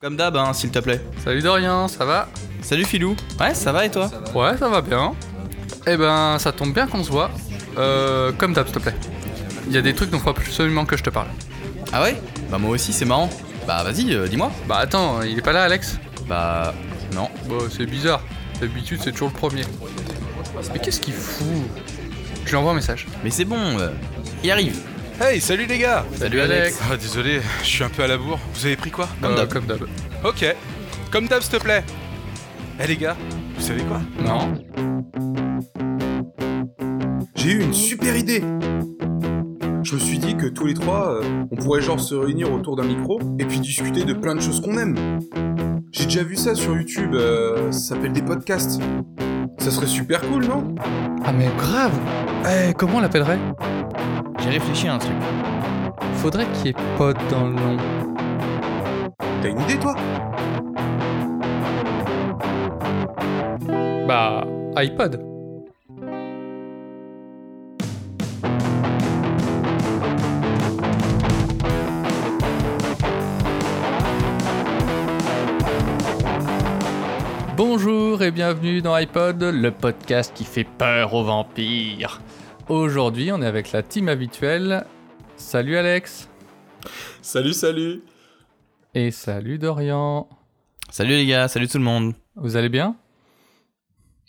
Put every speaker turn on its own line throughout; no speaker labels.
Comme d'hab, hein, s'il te plaît.
Salut Dorian, ça va?
Salut Filou. Ouais, ça va et toi?
Ouais, ça va bien. Eh ben, ça tombe bien qu'on se voit. Euh, comme d'hab, s'il te plaît. Il y a des trucs dont il faut absolument que je te parle.
Ah ouais? Bah moi aussi, c'est marrant. Bah vas-y, euh, dis-moi.
Bah attends, il est pas là, Alex?
Bah non.
Bah, c'est bizarre. D'habitude, c'est toujours le premier. Mais qu'est-ce qu'il fout? Je lui envoie un message.
Mais c'est bon, euh, il arrive.
Hey, salut les gars
Salut, Alex.
Ah, désolé, je suis un peu à la bourre. Vous avez pris quoi
Comme
Euh,
d'hab.
Comme d'hab.
Ok. Comme d'hab, s'il te plaît. Eh les gars, vous savez quoi
Non
J'ai eu une super idée Je me suis dit que tous les trois, euh, on pourrait genre se réunir autour d'un micro et puis discuter de plein de choses qu'on aime. J'ai déjà vu ça sur YouTube, euh, ça s'appelle des podcasts. Ça serait super cool, non?
Ah mais grave Eh, comment on l'appellerait?
J'ai réfléchi à un truc.
Faudrait qu'il y ait pod dans le nom.
T'as une idée, toi?
Bah, iPod. Bonjour et bienvenue dans iPod, le podcast qui fait peur aux vampires. Aujourd'hui, on est avec la team habituelle. Salut Alex
Salut, salut
et salut Dorian.
Salut les gars, salut tout le monde.
Vous allez bien?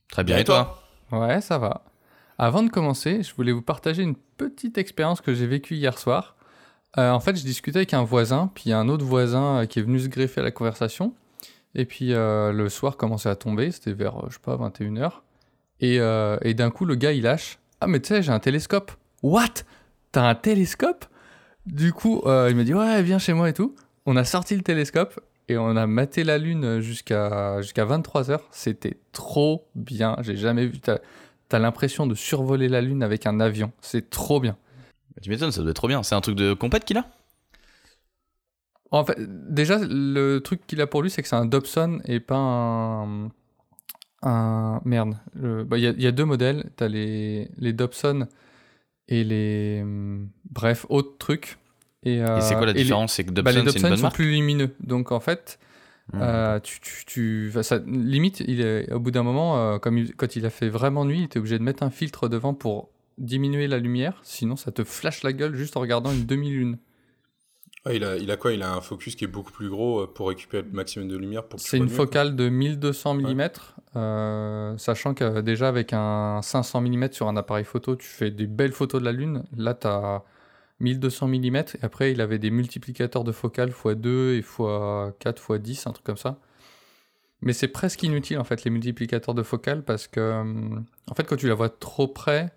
Très bien,
Bien,
et toi?
Ouais, ça va. Avant de commencer, je voulais vous partager une petite expérience que j'ai vécue hier soir. Euh, en fait, je discutais avec un voisin, puis il y a un autre voisin euh, qui est venu se greffer à la conversation. Et puis euh, le soir commençait à tomber, c'était vers, je sais pas, 21h. Et, euh, et d'un coup, le gars, il lâche Ah, mais tu sais, j'ai un télescope. What? T'as un télescope? Du coup, euh, il m'a dit Ouais, viens chez moi et tout. On a sorti le télescope et on a maté la Lune jusqu'à jusqu'à 23h. C'était trop bien. J'ai jamais vu. T'as as, l'impression de survoler la Lune avec un avion. C'est trop bien.
Bah, Tu m'étonnes, ça doit être trop bien. C'est un truc de compète qu'il a?
En fait, déjà, le truc qu'il a pour lui, c'est que c'est un Dobson et pas un. Un merde. Bah, Il y, a- il y a deux modèles. T'as les, les Dobson et les. hum, Bref, autres trucs. Et, euh,
Et c'est quoi la
les-
différence? C'est que
bah,
Dobson,
les
c'est une
Dobson
bonne
sont
marque?
plus lumineux. Donc en fait,
Hmm.
Euh, tu, tu, tu- ça, limite, il est, au bout d'un moment, euh, comme il- quand il a fait vraiment nuit, il était obligé de mettre un filtre devant pour diminuer la lumière, sinon ça te flash la gueule juste en regardant une demi-lune.
Ah, il, a, il a quoi? Il a un focus qui est beaucoup plus gros euh, pour récupérer le maximum de lumière
C'est une
mieux,
focale de 1200 mm, euh, sachant que déjà avec un 500 mm sur un appareil photo, tu fais des belles photos de la Lune. Là, tu as 1200 mm, et après, il avait des multiplicateurs de focale x2 et x4, x10, un truc comme ça. Mais c'est presque inutile en fait les multiplicateurs de focale parce que hum, en fait quand tu la vois trop près,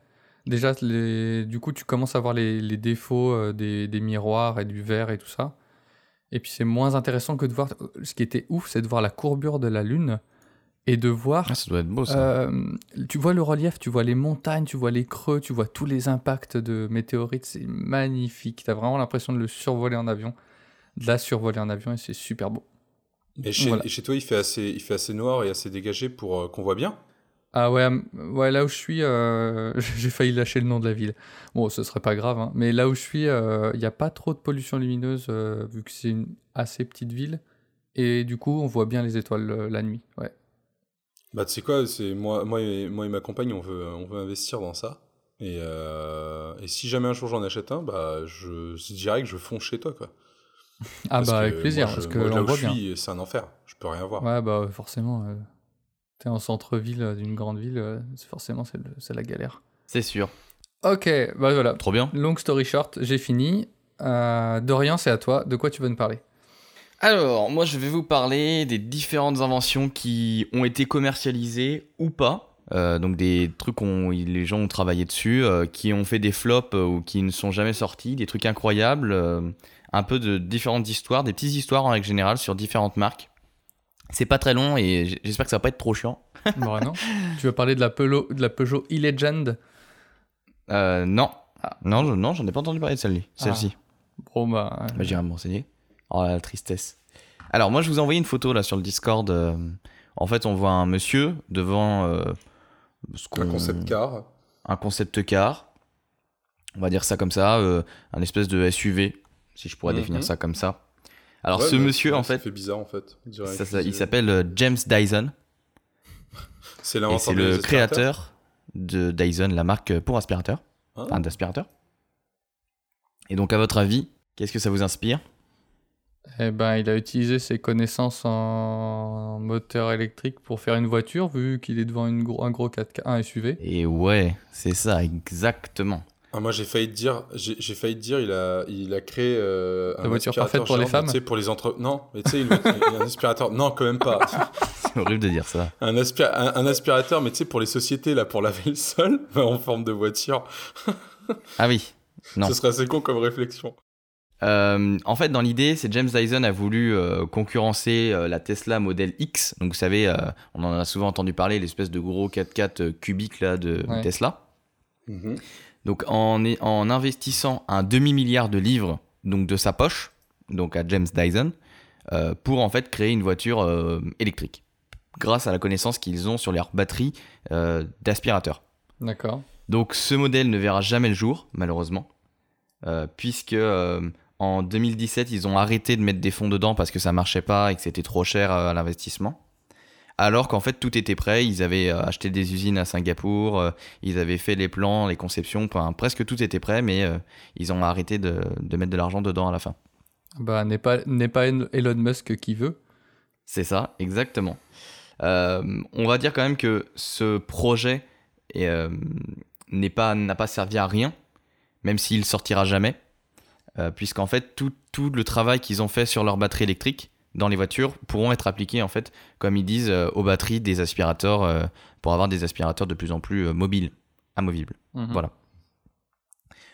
déjà les... du coup tu commences à voir les, les défauts euh, des, des miroirs et du verre et tout ça. Et puis c'est moins intéressant que de voir. Ce qui était ouf, c'est de voir la courbure de la Lune et de voir.
Ah, ça doit être beau ça.
euh, tu vois le relief, tu vois les montagnes, tu vois les creux, tu vois tous les impacts de météorites. C'est magnifique. T'as vraiment l'impression de le survoler en avion, de la survoler en avion et c'est super beau.
Et chez,
Voilà.
et chez toi, il fait, assez, il fait assez noir et assez dégagé pour euh, qu'on voit bien
Ah ouais, ouais, là où je suis, euh, j'ai failli lâcher le nom de la ville. Bon, ce serait pas grave, hein, mais là où je suis, il n'y a pas trop de pollution lumineuse euh, vu que c'est une assez petite ville. Et du coup, on voit bien les étoiles euh, la nuit. Ouais.
Bah, tu sais quoi, c'est moi, moi, et, moi et ma compagne, on veut, on veut investir dans ça. Et, euh, et si jamais un jour j'en achète un, bah, je, je dirais que je fonce chez toi, quoi.
Ah
Parce
bah avec plaisir,
moi, je-
parce que
moi, là
on
où
voit
je
bien.
suis, c'est un enfer. Je peux rien voir.
Ouais, bah forcément, euh, t'es en centre-ville d'une grande ville, euh, forcément c'est la galère.
C'est sûr.
Ok, bah voilà.
Trop bien.
Long story short, j'ai fini. Euh, Dorian, c'est à toi. De quoi tu veux nous parler?
Alors, moi je vais vous parler des différentes inventions qui ont été commercialisées ou pas. Euh, donc des trucs où les gens ont travaillé dessus, euh, qui ont fait des flops ou qui ne sont jamais sortis, des trucs incroyables, un peu de différentes histoires, des petites histoires en règle générale sur différentes marques. C'est pas très long et j'espère que ça va pas être trop chiant.
Bon, non. Tu veux parler de la, Peugeot, de la Peugeot e-Legend?
Euh, non. Non, je- non, j'en ai pas entendu parler de celle-ci. Celle-ci.
Bon bah... euh,
Bah, J'irai me renseigner. Oh la tristesse. Alors moi je vous ai envoyé une photo là sur le Discord. euh, en fait on voit un monsieur devant euh, ce
Un concept car.
un concept car. On va dire ça comme ça, euh, un espèce de SUV, si je pourrais
Mhm.
définir ça comme ça. Alors
Ouais,
ce
mais-
monsieur, en
ça
fait,
fait bizarre en fait.
ça- il s'appelle euh, James Dyson.
C'est
le créateur de Dyson, la marque pour aspirateur.
Ah.
Enfin, d'aspirateur. Et donc, à votre avis, qu'est-ce que ça vous inspire?
Eh ben, il a utilisé ses connaissances en moteur électrique pour faire une voiture, vu qu'il est devant une gros- un gros 4x, un SUV.
Et ouais, c'est ça, exactement.
Ah, moi j'ai failli te dire, j'ai j'ai failli te dire, il a, il a créé euh, un
La voiture
aspirateur
parfaite pour les femmes
Tu sais, pour les entre... Non, mais tu sais, un aspirateur. Non, quand même pas.
C'est horrible de dire ça.
Un, aspi- un, un aspirateur, mais tu sais, pour les sociétés là, pour laver le sol, en forme de voiture.
Ah oui. Non.
Ce serait assez con comme réflexion.
Euh, en fait, dans l'idée, c'est James Dyson a voulu euh, concurrencer euh, la Tesla Model X. Donc, vous savez, euh, on en a souvent entendu parler, l'espèce de gros 4x4 euh, cubique là de
Ouais.
Tesla.
Mhm.
Donc, en, est- en investissant un demi-milliard de livres donc de sa poche, donc à James Dyson, euh, pour en fait créer une voiture euh, électrique, grâce à la connaissance qu'ils ont sur leurs batteries euh, d'aspirateurs.
D'accord.
Donc ce modèle ne verra jamais le jour, malheureusement, puisque en 2017, ils ont arrêté de mettre des fonds dedans parce que ça marchait pas et que c'était trop cher à l'investissement. Alors qu'en fait tout était prêt, ils avaient euh, acheté des usines à Singapour, euh, ils avaient fait les plans, les conceptions, enfin, presque tout était prêt, mais euh, ils ont arrêté de, de mettre de l'argent dedans à la fin.
Bah, n'est pas, n'est pas Elon Musk qui veut.
C'est ça, exactement. Euh, on va dire quand même que ce projet est, n'est pas, n'a pas servi à rien, même s'il sortira jamais, puisqu'en fait tout, tout le travail qu'ils ont fait sur leur batterie électrique dans les voitures pourront être appliqués en fait, comme ils disent, euh, aux batteries des aspirateurs euh, pour avoir des aspirateurs de plus en plus euh, mobiles, amovibles.
Mhm.
Voilà.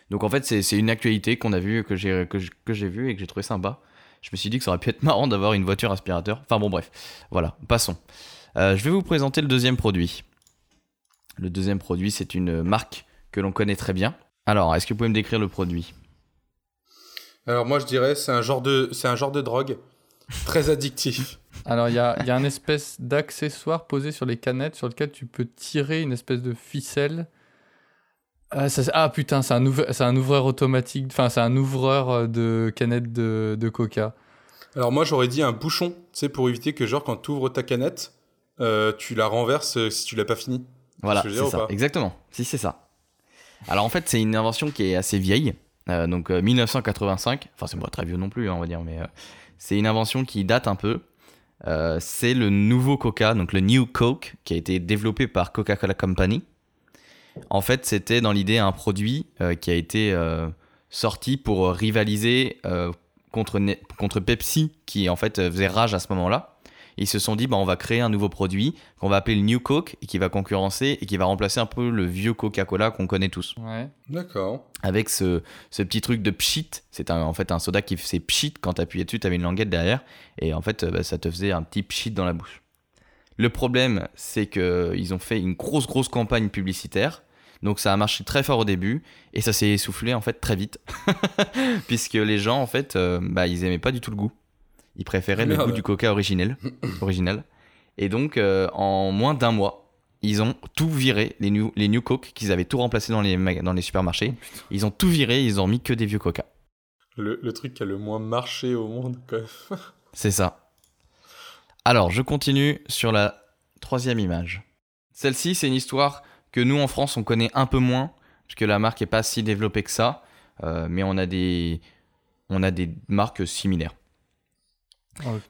Donc en fait, c'est c'est une actualité qu'on a vu, que j'ai que j'- que j'ai vu et que j'ai trouvé sympa. Je me suis dit que ça aurait pu être marrant d'avoir une voiture aspirateur. Enfin bon, bref. Voilà, passons. Euh, je vais vous présenter le deuxième produit. Le deuxième produit, c'est une marque que l'on connaît très bien. Alors, est-ce que vous pouvez me décrire le produit?
Alors moi je dirais, c'est un genre de, c'est un genre de drogue très addictif.
Alors, il y a, il y a un espèce d'accessoire posé sur les canettes sur lequel tu peux tirer une espèce de ficelle. Ah, ça- ah, putain, c'est un, un ouvreur automatique, enfin, c'est un ouvreur euh, de canettes de, de coca.
Alors moi j'aurais dit un bouchon, tu sais, pour éviter que genre quand tu ouvres ta canette, euh, tu la renverses euh, si tu l'as pas fini.
Voilà, c'est ça. Exactement. Si, c'est ça. Alors en fait, c'est une invention qui est assez vieille. Euh, donc euh, 1985. Enfin, c'est pas très vieux non plus, hein, on va dire, mais euh, c'est une invention qui date un peu. Euh, c'est le nouveau Coca, donc le New Coke, qui a été développé par Coca-Cola Company. En fait, c'était dans l'idée un produit euh, qui a été euh, sorti pour rivaliser contre, contre Pepsi, qui en fait faisait rage à ce moment-là. Ils se sont dit, bah, on va créer un nouveau produit qu'on va appeler le New Coke et qui va concurrencer et qui va remplacer un peu le vieux Coca-Cola qu'on connaît tous.
Ouais.
D'accord.
Avec ce, ce petit truc de pchit. C'est un- en fait un soda qui faisait pchit quand t'appuyais dessus, t'avais une languette derrière. Et en fait, bah, ça te faisait un petit pchit dans la bouche. Le problème, c'est qu'ils ont fait une grosse, grosse campagne publicitaire. Donc ça a marché très fort au début et ça s'est essoufflé en fait très vite. Puisque les gens, en fait, euh, bah, ils aimaient pas du tout le goût. Ils préféraient le
Merde.
goût du coca originel. original. Et donc, euh, en moins d'un mois, ils ont tout viré, les New, les new Coke qu'ils avaient tout remplacé dans les, dans les supermarchés. Ils ont tout viré, ils ont mis que des vieux coca.
Le, le truc qui a le moins marché au monde, quand même.
C'est ça. Alors, je continue sur la troisième image. Celle-ci, c'est une histoire que nous, en France, on connaît un peu moins, puisque la marque n'est pas si développée que ça, euh, mais on a, des, on a des marques similaires.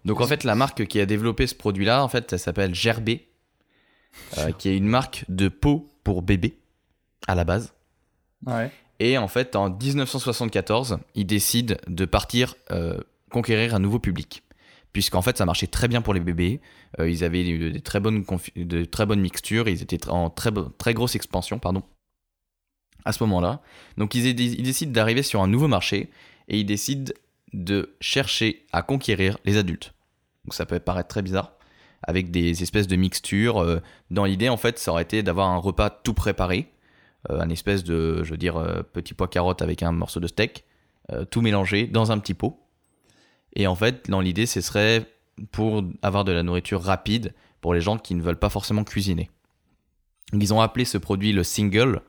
Donc, en fait, la marque qui a développé ce produit-là, en fait, elle s'appelle Gerbet, euh, qui est une marque de peau pour bébé, à la base.
Ouais.
Et en fait, en 1974, ils décident de partir euh, conquérir un nouveau public. Puisqu'en fait, ça marchait très bien pour les bébés. Euh, ils avaient de, de très bonnes de très bonnes mixtures. Ils étaient en très, très grosse expansion, pardon, à ce moment-là. Donc, ils décident d'arriver sur un nouveau marché et ils décident de chercher à conquérir les adultes. Donc, ça peut paraître très bizarre. Avec des espèces de mixtures. euh, dans l'idée, en fait, ça aurait été d'avoir un repas tout préparé euh, un espèce de, je veux dire, euh, petit pois carotte avec un morceau de steak, tout mélangé dans un petit pot. Et en fait, dans l'idée, ce serait pour avoir de la nourriture rapide pour les gens qui ne veulent pas forcément cuisiner. Ils ont appelé ce produit le single.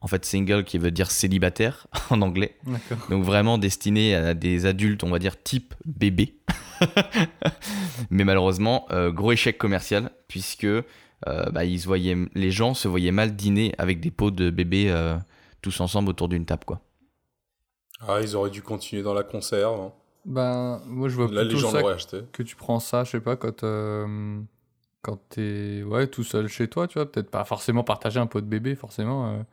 En fait, single qui veut dire célibataire en anglais. Donc vraiment destiné à des adultes, on va dire type bébé. Mais malheureusement, euh, gros échec commercial puisque euh, bah, ils voyaient, les gens se voyaient mal dîner avec des pots de bébé euh, tous ensemble autour d'une table quoi.
Ah, ils auraient dû continuer dans la conserve. hein.
Ben, moi, je vois
Là, les
plutôt
gens
ça
acheté.
que tu prends ça, je sais pas, quand, euh, quand t'es ouais, tout seul chez toi, tu vois. Peut-être pas forcément partager un pot de bébé, forcément.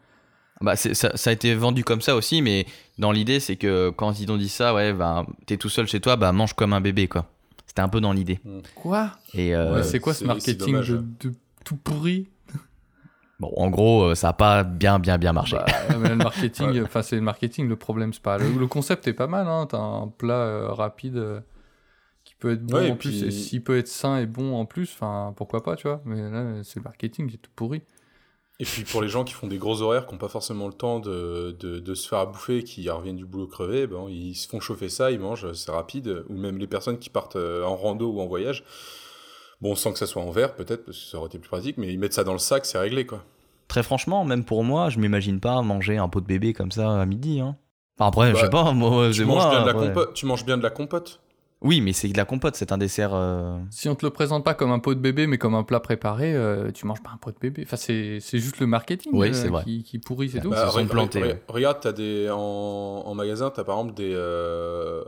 Bah, ça, ça a été vendu comme ça aussi, mais dans l'idée, c'est que quand ils ont dit ça, ouais, bah, t'es tout seul chez toi, bah mange comme un bébé, quoi. C'était un peu dans l'idée.
Quoi?
Et euh,
Ouais, C'est quoi ce marketing
dommage.
de, de tout pourri?
Bon, en gros, euh, ça a pas bien, bien, bien marché.
Bah, mais le marketing, enfin, c'est le marketing, le problème, c'est pas. Le, le concept est pas mal, hein. T'as un plat euh, rapide euh, qui peut être bon
Ouais, et
en plus,
puis-
s'il peut être sain et bon en plus, enfin, pourquoi pas, tu vois. Mais là, c'est le marketing, c'est tout pourri.
Et puis pour les gens qui font des gros horaires, qui n'ont pas forcément le temps de, de, de se faire à bouffer, qui reviennent du boulot crevé, ben, ils se font chauffer ça, ils mangent, c'est rapide. Ou même les personnes qui partent euh, en rando ou en voyage, bon, sans que ça soit en verre peut-être, parce que ça aurait été plus pratique, mais ils mettent ça dans le sac, c'est réglé quoi.
Très franchement, même pour moi, je m'imagine pas manger un pot de bébé comme ça à midi. Hein. Enfin, après, je
Bah,
sais pas, moi, c'est
manges,
moi.
bien de la
après.
compote, tu manges bien de la compote
Oui, mais c'est de la compote, c'est un dessert. euh,
Si on te le présente pas comme un pot de bébé, mais comme un plat préparé, euh, tu manges pas un pot de bébé. Enfin, c'est c'est juste le marketing
Oui,
euh,
c'est vrai.
Qui, qui pourrit, c'est
Bah,
tout.
Ils se sont
re- re-
plantés,
re-
ouais.
Regarde, t'as des, en, en magasin, tu as par exemple des, euh,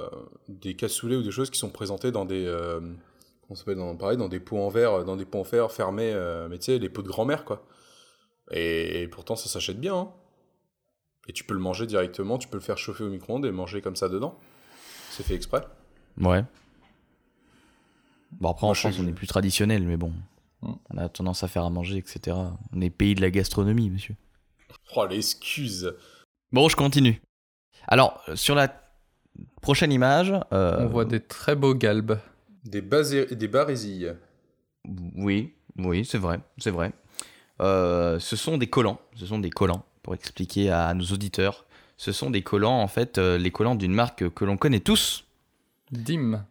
des cassoulets ou des choses qui sont présentées dans des. euh, comment ça s'appelle dans, pareil, dans des pots en verre, dans des pots en fer fermés, euh, mais tu sais, les pots de grand-mère quoi. Et, et pourtant, ça s'achète bien. hein. Et tu peux le manger directement, tu peux le faire chauffer au micro-ondes et manger comme ça dedans. C'est fait exprès.
Ouais. Bon, après, en
Moi,
France, on est plus traditionnel, mais bon.
Mm.
On a tendance à faire à manger, etc. On est pays de la gastronomie, monsieur.
Oh, l'excuse
Bon, je continue. Alors, euh, sur la prochaine image. euh,
On voit des très beaux galbes.
Des, basé- des barésilles.
Oui, oui, c'est vrai, c'est vrai. Euh, ce sont des collants, ce sont des collants, pour expliquer à nos auditeurs. Ce sont des collants, en fait, euh, les collants d'une marque que l'on connaît tous,
Dim.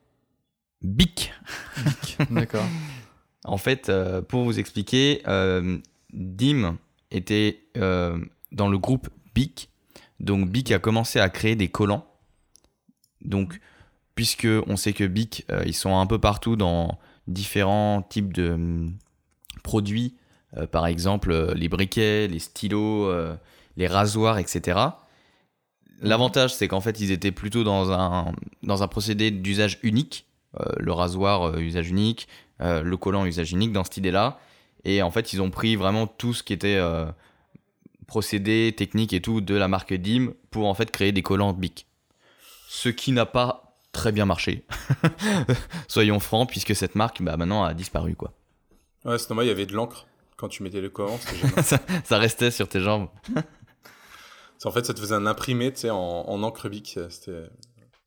Bic.
D'accord.
En fait, euh, pour vous expliquer, euh, Dim était euh, dans le groupe Bic. Donc Bic a commencé à créer des collants. Donc, puisque on sait que Bic, ils sont un peu partout dans différents types de hum, produits, par exemple les briquets, les stylos, les rasoirs, etc. L'avantage, c'est qu'en fait, ils étaient plutôt dans un, dans un procédé d'usage unique. Euh, le rasoir, euh, usage unique, euh, le collant, usage unique, dans cette idée-là. Et en fait, ils ont pris vraiment tout ce qui était euh, procédé, technique et tout de la marque Dim pour en fait créer des collants Bic. Ce qui n'a pas très bien marché. Soyons francs, puisque cette marque, bah, maintenant, a disparu, quoi.
Ouais, c'est normal, il y avait de l'encre quand tu mettais le collant, c'était gênant.
ça, ça restait sur tes jambes.
en fait, ça te faisait un imprimé, tu sais, en, en encre bic. C'était...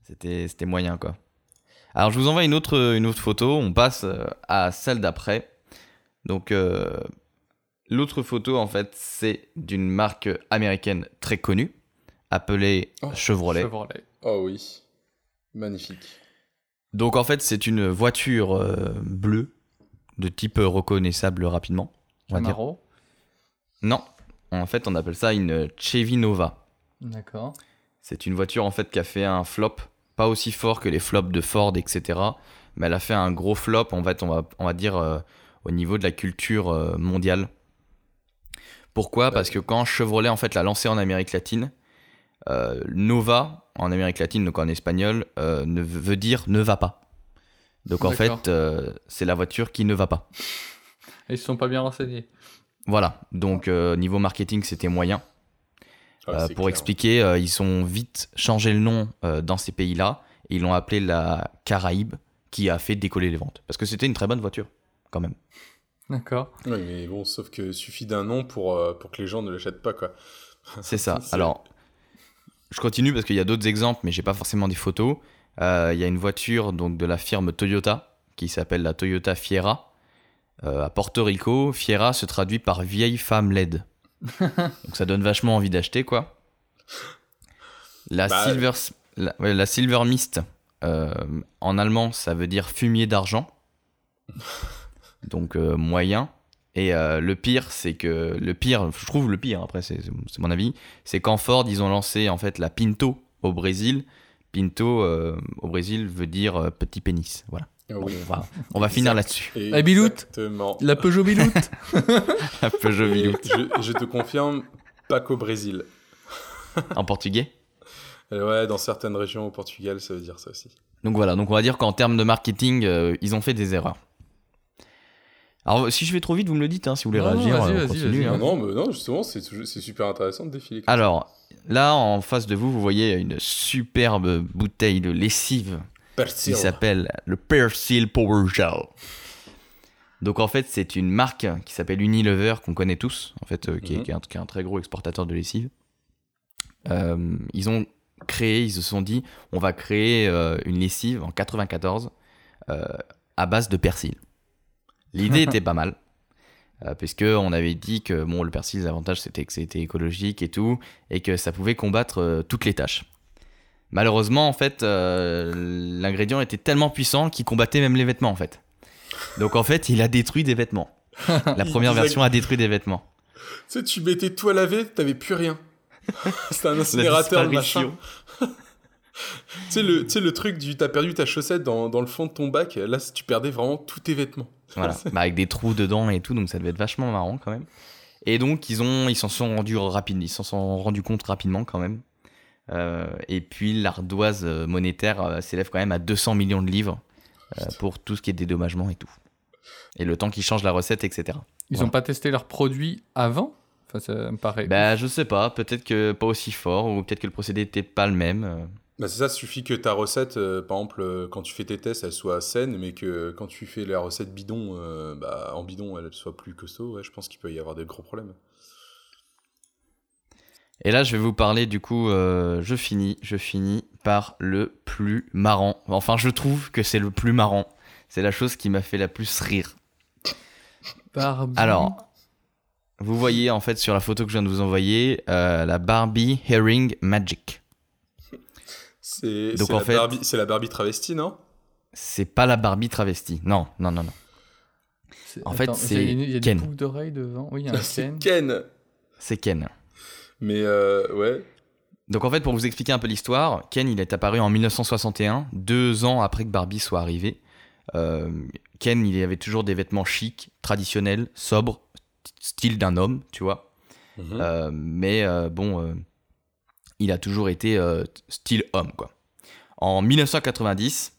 C'était, c'était moyen, quoi. Alors, je vous envoie une autre, une autre photo. On passe euh, à celle d'après. Donc, euh, l'autre photo, en fait, c'est d'une marque américaine très connue, appelée
Oh,
Chevrolet.
Chevrolet.
Oh oui, magnifique.
Donc, en fait, c'est une voiture euh, bleue, de type reconnaissable rapidement. On va dire.
Camaro?
Non, en fait, on appelle ça une Chevy Nova.
D'accord.
C'est une voiture, en fait, qui a fait un flop, pas aussi fort que les flops de Ford, etc. Mais elle a fait un gros flop, en fait, on va, on va dire, euh, au niveau de la culture euh, mondiale. Pourquoi? Parce que quand Chevrolet, en fait, l'a lancé en Amérique latine, euh, Nova, en Amérique latine, donc en espagnol, ne veut dire ne va pas. Donc en fait, c'est la voiture qui ne va pas.
Ils se sont pas bien renseignés.
Voilà, donc euh, niveau marketing, c'était moyen.
Ah,
Euh, pour
clair.
expliquer, euh, ils ont vite changé le nom euh, dans ces pays-là et ils l'ont appelé la Caraïbe, qui a fait décoller les ventes. Parce que c'était une très bonne voiture, quand même.
D'accord.
Oui, mais bon, sauf que suffit d'un nom pour, euh, pour que les gens ne l'achètent pas, quoi.
C'est ça. Alors, je continue parce qu'il y a d'autres exemples, mais j'ai pas forcément des photos. Euh, Il y a une voiture donc de la firme Toyota qui s'appelle la Toyota Fiera. Euh, à Porto Rico, Fiera se traduit par vieille femme laide. donc ça donne vachement envie d'acheter, quoi. La
Bah,
Silver, la, ouais, la Silver Mist, euh, en allemand, ça veut dire fumier d'argent. donc euh, moyen. Et le pire, c'est que le pire, je trouve le pire, après c'est mon avis, c'est qu'en Ford, ils ont lancé en fait la Pinto au Brésil. Pinto au Brésil veut dire petit pénis. Voilà.
Ah
Bon,
oui.
on va, on va finir là-dessus.
Bilout.
Exactement.
La Peugeot Bilout
Un peu jeu vidéo.
je, je te confirme, pas qu'au Brésil.
En portugais.
Euh, Ouais, dans certaines régions au Portugal, ça veut dire ça aussi.
Donc voilà, donc on va dire qu'en termes de marketing, euh, ils ont fait des erreurs. Alors si je vais trop vite, vous me le dites, hein, si vous voulez
Non, non,
réagir,
vas-y,
euh, on
vas-y,
continue.
vas-y.
hein.
Non, non, mais non, justement, c'est super intéressant de défiler. comme
Alors, là, en face de vous, vous voyez une superbe bouteille de lessive
Persil.
s'appelle le Persil Power Gel. Donc en fait, c'est une marque qui s'appelle Unilever qu'on connaît tous, en fait, euh, qui, est,
Mhm.
qui est un, qui est un très gros exportateur de lessive. Euh, ils ont créé, ils se sont dit, on va créer euh, une lessive en 94 euh, à base de persil. L'idée était pas mal. puisque on avait dit que bon, le persil, l'avantage c'était que c'était écologique et tout, et que ça pouvait combattre toutes les tâches. Malheureusement, en fait, euh, l'ingrédient était tellement puissant qu'il combattait même les vêtements, en fait. Donc, en fait, il a détruit des vêtements. La première
disait
version a détruit des vêtements.
Tu sais, tu mettais tout à laver, t'avais plus rien. C'était un incinérateur, machin.
disparition.
Tu sais, le, tu sais, le truc du t'as perdu ta chaussette dans, dans le fond de ton bac, là, tu perdais vraiment tous tes vêtements.
Voilà, Bah, avec des trous dedans et tout, donc ça devait être vachement marrant quand même. Et donc, ils ont, ils s'en sont rendus rapidement, ils s'en sont rendus compte rapidement quand même. Euh, et puis, l'ardoise euh, monétaire euh, s'élève quand même à 200 millions de livres euh, pour tout ce qui est dédommagement et tout. Et le temps qu'ils changent la recette, etc.
Ils
Voilà.
ont pas testé leurs produits avant? Enfin, ça me paraît.
Bah, je sais pas, peut-être que pas aussi fort, ou peut-être que le procédé était pas le même.
Bah c'est ça, suffit que ta recette, euh, par exemple, euh, quand tu fais tes tests, elle soit saine, mais que quand tu fais la recette bidon, euh, bah, en bidon, elle soit plus costaud, ouais, je pense qu'il peut y avoir des gros problèmes.
Et là, je vais vous parler du coup, euh, je finis, je finis par le plus marrant. Enfin, je trouve que c'est le plus marrant. C'est la chose qui m'a fait la plus rire.
Barbie.
Alors, vous voyez en fait sur la photo que je viens de vous envoyer euh, la Barbie Herring Magic.
C'est
Donc,
c'est
en
la,
fait-
Barbie- c'est la Barbie travestie, non?
C'est pas la Barbie travestie. Non, non, non, non. En fait, c'est
il y a une- Il y a
Ken.
des boucles d'oreilles devant. Oui, il y a un
C'est
Ken.
Ken
C'est Ken.
Mais euh, ouais,
Donc en fait, pour vous expliquer un peu l'histoire, Ken, il est apparu en 1961, deux ans après que Barbie soit arrivée. Euh, Ken, il avait toujours des vêtements chics, traditionnels, sobres, style d'un homme, tu vois.
Mhm.
Euh, mais euh, bon, il a toujours été style homme, quoi. En 1990,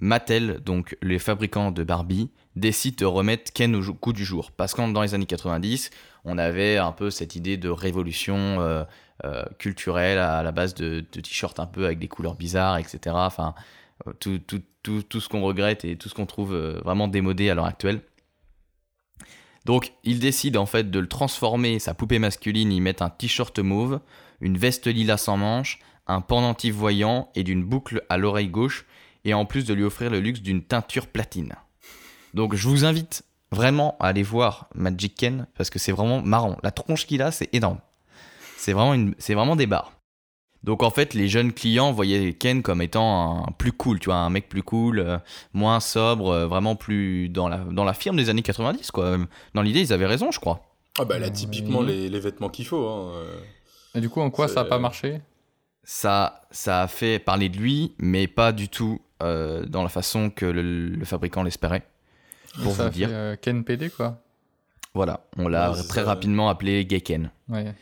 Mattel, donc les fabricants de Barbie, décide de remettre Ken au goût du jour. Parce que dans les années 90, on avait un peu cette idée de révolution euh, euh, culturelle à la base de, t-shirts un peu avec des couleurs bizarres, etc. Enfin, euh, tout, tout, tout, tout ce qu'on regrette et tout ce qu'on trouve vraiment démodé à l'heure actuelle. Donc, il décide en fait de le transformer, sa poupée masculine, y mettre un t-shirt mauve, une veste lilas sans manches, un pendentif voyant et d'une boucle à l'oreille gauche, et en plus de lui offrir le luxe d'une teinture platine. Donc, je vous invite vraiment à aller voir Magic Ken, parce que c'est vraiment marrant. La tronche qu'il a, c'est énorme. C'est vraiment, une, c'est vraiment des barres. Donc en fait, les jeunes clients voyaient Ken comme étant un plus cool, tu vois, un mec plus cool, euh, moins sobre, euh, vraiment plus dans la, dans la firme des années 90, quoi. Dans l'idée, ils avaient raison, je crois.
Ah bah là, typiquement
oui.
les, les vêtements qu'il faut. Hein. euh.
Et du coup, en quoi ça n'a pas marché?
Ça, ça a fait parler de lui, mais pas du tout euh, dans la façon que le, le fabricant l'espérait. Pour
Ça
vous
a fait,
dire.
euh, Ken PD, quoi.
Voilà, on l'a
Ouais,
très rapidement appelé Gay Ken.
Ouais.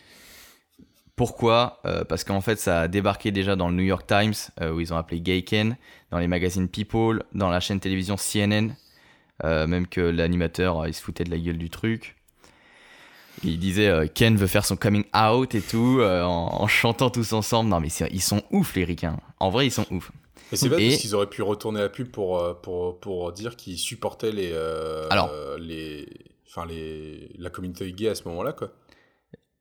Pourquoi? Euh, Parce qu'en fait, ça a débarqué déjà dans le New York Times, euh, où ils ont appelé Gay Ken, dans les magazines People, dans la chaîne télévision CNN, euh, même que l'animateur, euh, il se foutait de la gueule du truc. Il disait euh, Ken veut faire son coming out et tout, euh, en, en chantant tous ensemble. Non, mais ils sont ouf, les ricains. En vrai, ils sont ouf.
Et c'est bête
Et-
parce qu'ils auraient pu retourner la pub pour, euh, pour, pour dire qu'ils supportaient les, euh,
Alors.
les, enfin les, la communauté gay à ce moment-là, quoi.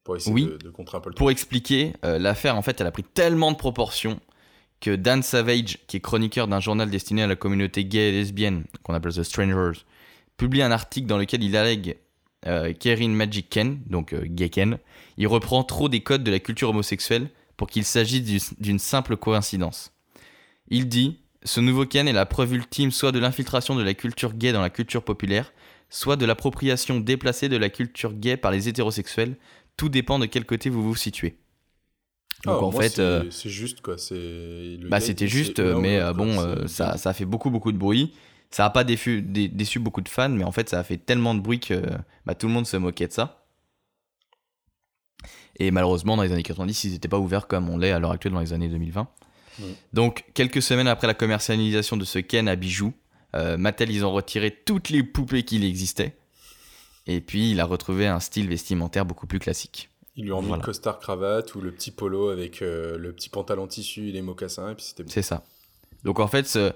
Pour essayer
Oui.
de, de contrer un peu le
Pour expliquer, euh, l'affaire, en fait, elle a pris tellement de proportions que Dan Savage, qui est chroniqueur d'un journal destiné à la communauté gay et lesbienne, qu'on appelle The Strangers, publie un article dans lequel il allègue euh, Kerin Magic Ken, donc euh, Gay Ken. Il reprend trop des codes de la culture homosexuelle pour qu'il s'agisse du- d'une simple coïncidence. Il dit Ce nouveau Ken est la preuve ultime soit de l'infiltration de la culture gay dans la culture populaire, soit de l'appropriation déplacée de la culture gay par les hétérosexuels. Tout dépend de quel côté vous vous situez. Donc
Ah,
en fait,
c'est
euh,
c'est juste quoi.
Bah c'était juste, mais euh, bon, euh, ça, ça a fait beaucoup beaucoup de bruit. Ça a pas déçu, dé- déçu beaucoup de fans, mais en fait ça a fait tellement de bruit que bah, tout le monde se moquait de ça. Et malheureusement, dans les années 90, ils n'étaient pas ouverts comme on l'est à l'heure actuelle dans les années 2020.
Mm.
Donc, quelques semaines après la commercialisation de ce Ken à bijoux, euh, Mattel, ils ont retiré toutes les poupées qu'il existait. Et puis, il a retrouvé un style vestimentaire beaucoup plus classique.
Ils lui ont mis
Voilà.
le costard cravate ou le petit polo avec euh, le petit pantalon tissu et les mocassins et puis c'était bon.
C'est ça. Donc, en fait, ce-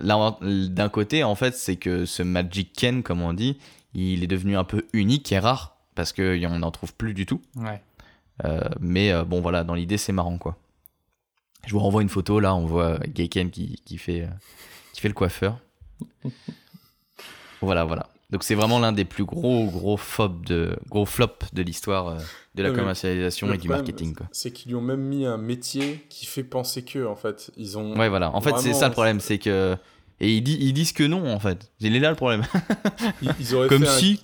là, d'un côté, en fait, c'est que ce Magic Ken, comme on dit, il est devenu un peu unique et rare parce qu'on n'en trouve plus du tout.
Ouais.
Euh, mais euh, bon, voilà, dans l'idée, c'est marrant, quoi. Je vous renvoie une photo, là, on voit Gay Ken qui, qui fait, euh, qui fait le coiffeur. voilà, voilà. Donc c'est vraiment l'un des plus gros, gros flops de, gros flops de l'histoire euh, de la commercialisation
Le
et du marketing, quoi.
C'est qu'ils lui ont même mis un métier qui fait penser que en fait. Ils ont.
Ouais, voilà. En fait, c'est ça le problème, c'est que... Et ils, di- ils disent que non, en fait. Il est là le problème.
Ils, ils auraient
Comme
fait un-
si...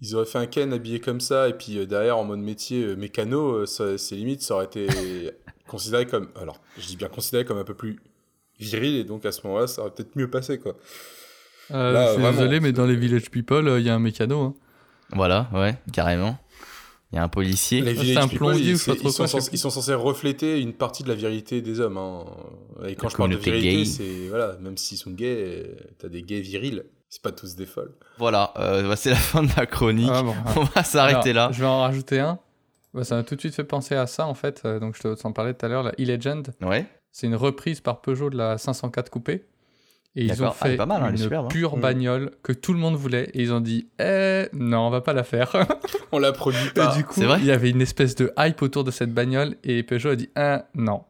Ils auraient fait un Ken habillé comme ça, et puis euh, derrière, en mode métier euh, mécano, ça- c'est limite, ça aurait été considéré comme. Alors, je dis bien considéré comme un peu plus viril, et donc à ce moment-là, ça aurait peut-être mieux passé, quoi.
Euh,
Là,
je suis
vraiment,
désolé, mais dans les Village People, euh, il y a un mécano. hein.
Voilà, ouais, carrément. Il y a un policier.
Les Village
un
People,
plombier
ils,
ou
sont censés, ils sont censés refléter une partie de la virilité des hommes. hein. Et quand
La
je parle de virilité,
gay.
c'est. Voilà, même s'ils sont gays, euh, t'as des gays virils. C'est pas tous des folles.
Voilà, euh, bah, c'est la fin de la chronique.
Ah, bon.
On va s'arrêter là.
Je vais en rajouter un. Bah, ça m'a tout de suite fait penser à ça, en fait. Euh, donc, je te t'en parlais tout à l'heure, la e-Legend.
Ouais.
C'est une reprise par Peugeot de la 504 Coupé. Et ils ont.
Ah,
fait
pas mal, hein,
une
superbe, hein.
pure
Mm.
bagnole que tout le monde voulait. Et ils ont dit, eh, non, on va pas la faire.
On la produit
et
pas.
du coup,
C'est vrai
il y avait une espèce de hype autour de cette bagnole. Et Peugeot a dit, ah, non.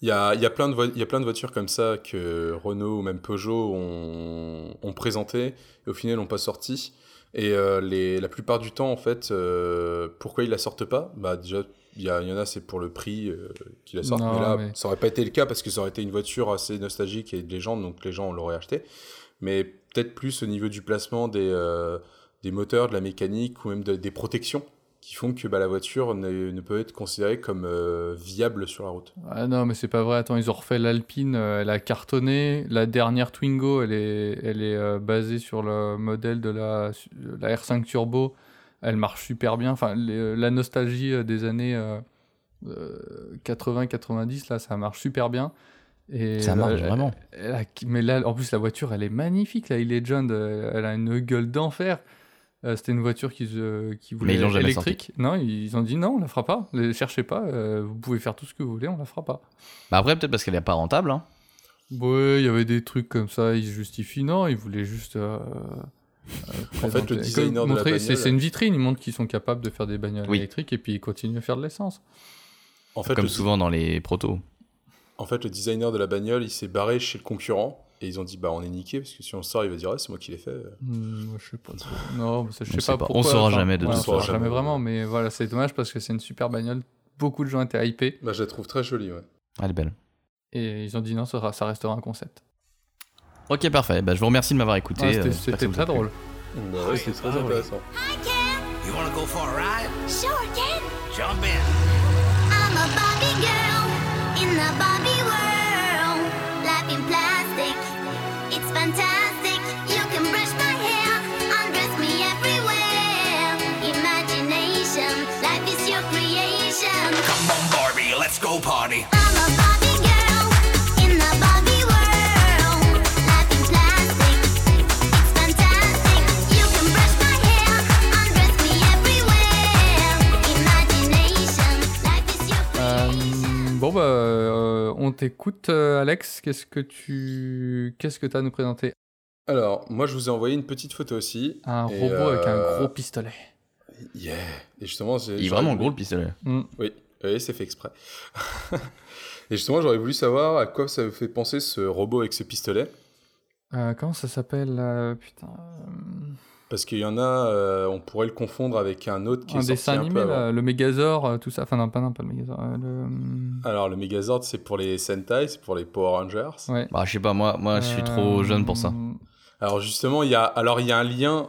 Il y a, il y, a plein de y a plein de voitures comme ça que Renault ou même Peugeot ont, ont présenté et au final n'ont pas sorti. Et euh, les, la plupart du temps, en fait, euh, pourquoi ils la sortent pas? Bah déjà, il y, en a, c'est pour le prix euh, qu'ils la sortent.
Non,
mais là,
mais-
ça aurait pas été le cas parce que ça aurait été une voiture assez nostalgique et de légende, donc les gens l'auraient acheté. Mais peut-être plus au niveau du placement des, des moteurs, de la mécanique ou même de- des protections qui font que bah, la voiture ne, ne peut être considérée comme euh, viable sur la route.
Ah non, mais c'est pas vrai. Attends, ils ont refait l'Alpine, euh, elle a cartonné. La dernière Twingo, elle est, elle est euh, basée sur le modèle de la, la R5 Turbo. Elle marche super bien. Enfin, les- la nostalgie euh, des années 80-90, là, ça marche super bien. Et
Ça marche
euh,
vraiment.
elle a- mais là, en plus, la voiture, elle est magnifique. La e-Legend, euh, elle a une gueule d'enfer. Euh, C'était une voiture qu'ils euh, qui voulaient
ils
électrique. Non, ils ont dit non, on la fera pas. Ne cherchez pas. euh, vous pouvez faire tout ce que vous voulez, on la fera pas.
Bah après, peut-être parce qu'elle est pas rentable. Hein.
Ouais, il y avait des trucs comme ça, ils se justifient. Non, ils voulaient juste. euh, euh,
En fait, le designer de la
montrer- c'est-
bagnole-
C'est une vitrine, ils montrent qu'ils sont capables de faire des bagnoles
Oui.
électriques et puis ils continuent à faire de l'essence.
En fait,
Comme
le,
souvent dans les protos.
en fait, le designer de la bagnole, il s'est barré chez le concurrent et ils ont dit bah on est niqué parce que si on sort, il va dire ah, c'est moi qui l'ai fait.
Moi, je sais pas trop. Non, je
On
sais
sait
pas pourquoi.
On saura
enfin,
jamais de
ouais,
toute
on saura jamais vraiment, mais voilà, c'est dommage parce que c'est une super bagnole. Beaucoup de gens étaient hypés
Bah je la trouve très jolie. Ouais.
Elle est belle.
et ils ont dit non, ça, restera un concept.
Ok, parfait. Bah, je vous remercie de m'avoir écouté.
Ah,
euh,
C'était c'était
a
très drôle.
Bah ouais, c'est très intéressant.
You wanna go for a ride?
Sure can.
Jump in.
I'm a Barbie girl in the Barbie creation.
bon bah, euh, on t'écoute, euh, Alex. Qu'est-ce que tu, qu'est-ce que t'as à nous présenter?
Alors moi je vous ai envoyé une petite photo aussi.
Un robot avec un
euh,
gros pistolet.
Yeah. Et justement j'ai-
Il est vraiment gros le pistolet.
Hmm.
Oui, oui c'est fait exprès. et justement j'aurais voulu savoir à quoi ça vous fait penser ce robot avec ce pistolet.
Euh, comment ça s'appelle euh, Putain. euh,
Parce qu'il y en a, euh, on pourrait le confondre avec un autre qui
un
est sorti
dessin
un
animé,
peu avant.
là, le Megazord, tout ça. Enfin, non, pas, non, pas le Megazord. euh, le...
Alors le Megazord c'est pour les Sentai, c'est pour les Power Rangers.
Ouais.
Bah, je sais pas, moi, moi je suis trop jeune pour ça.
Alors justement, il y a, alors il y a un lien.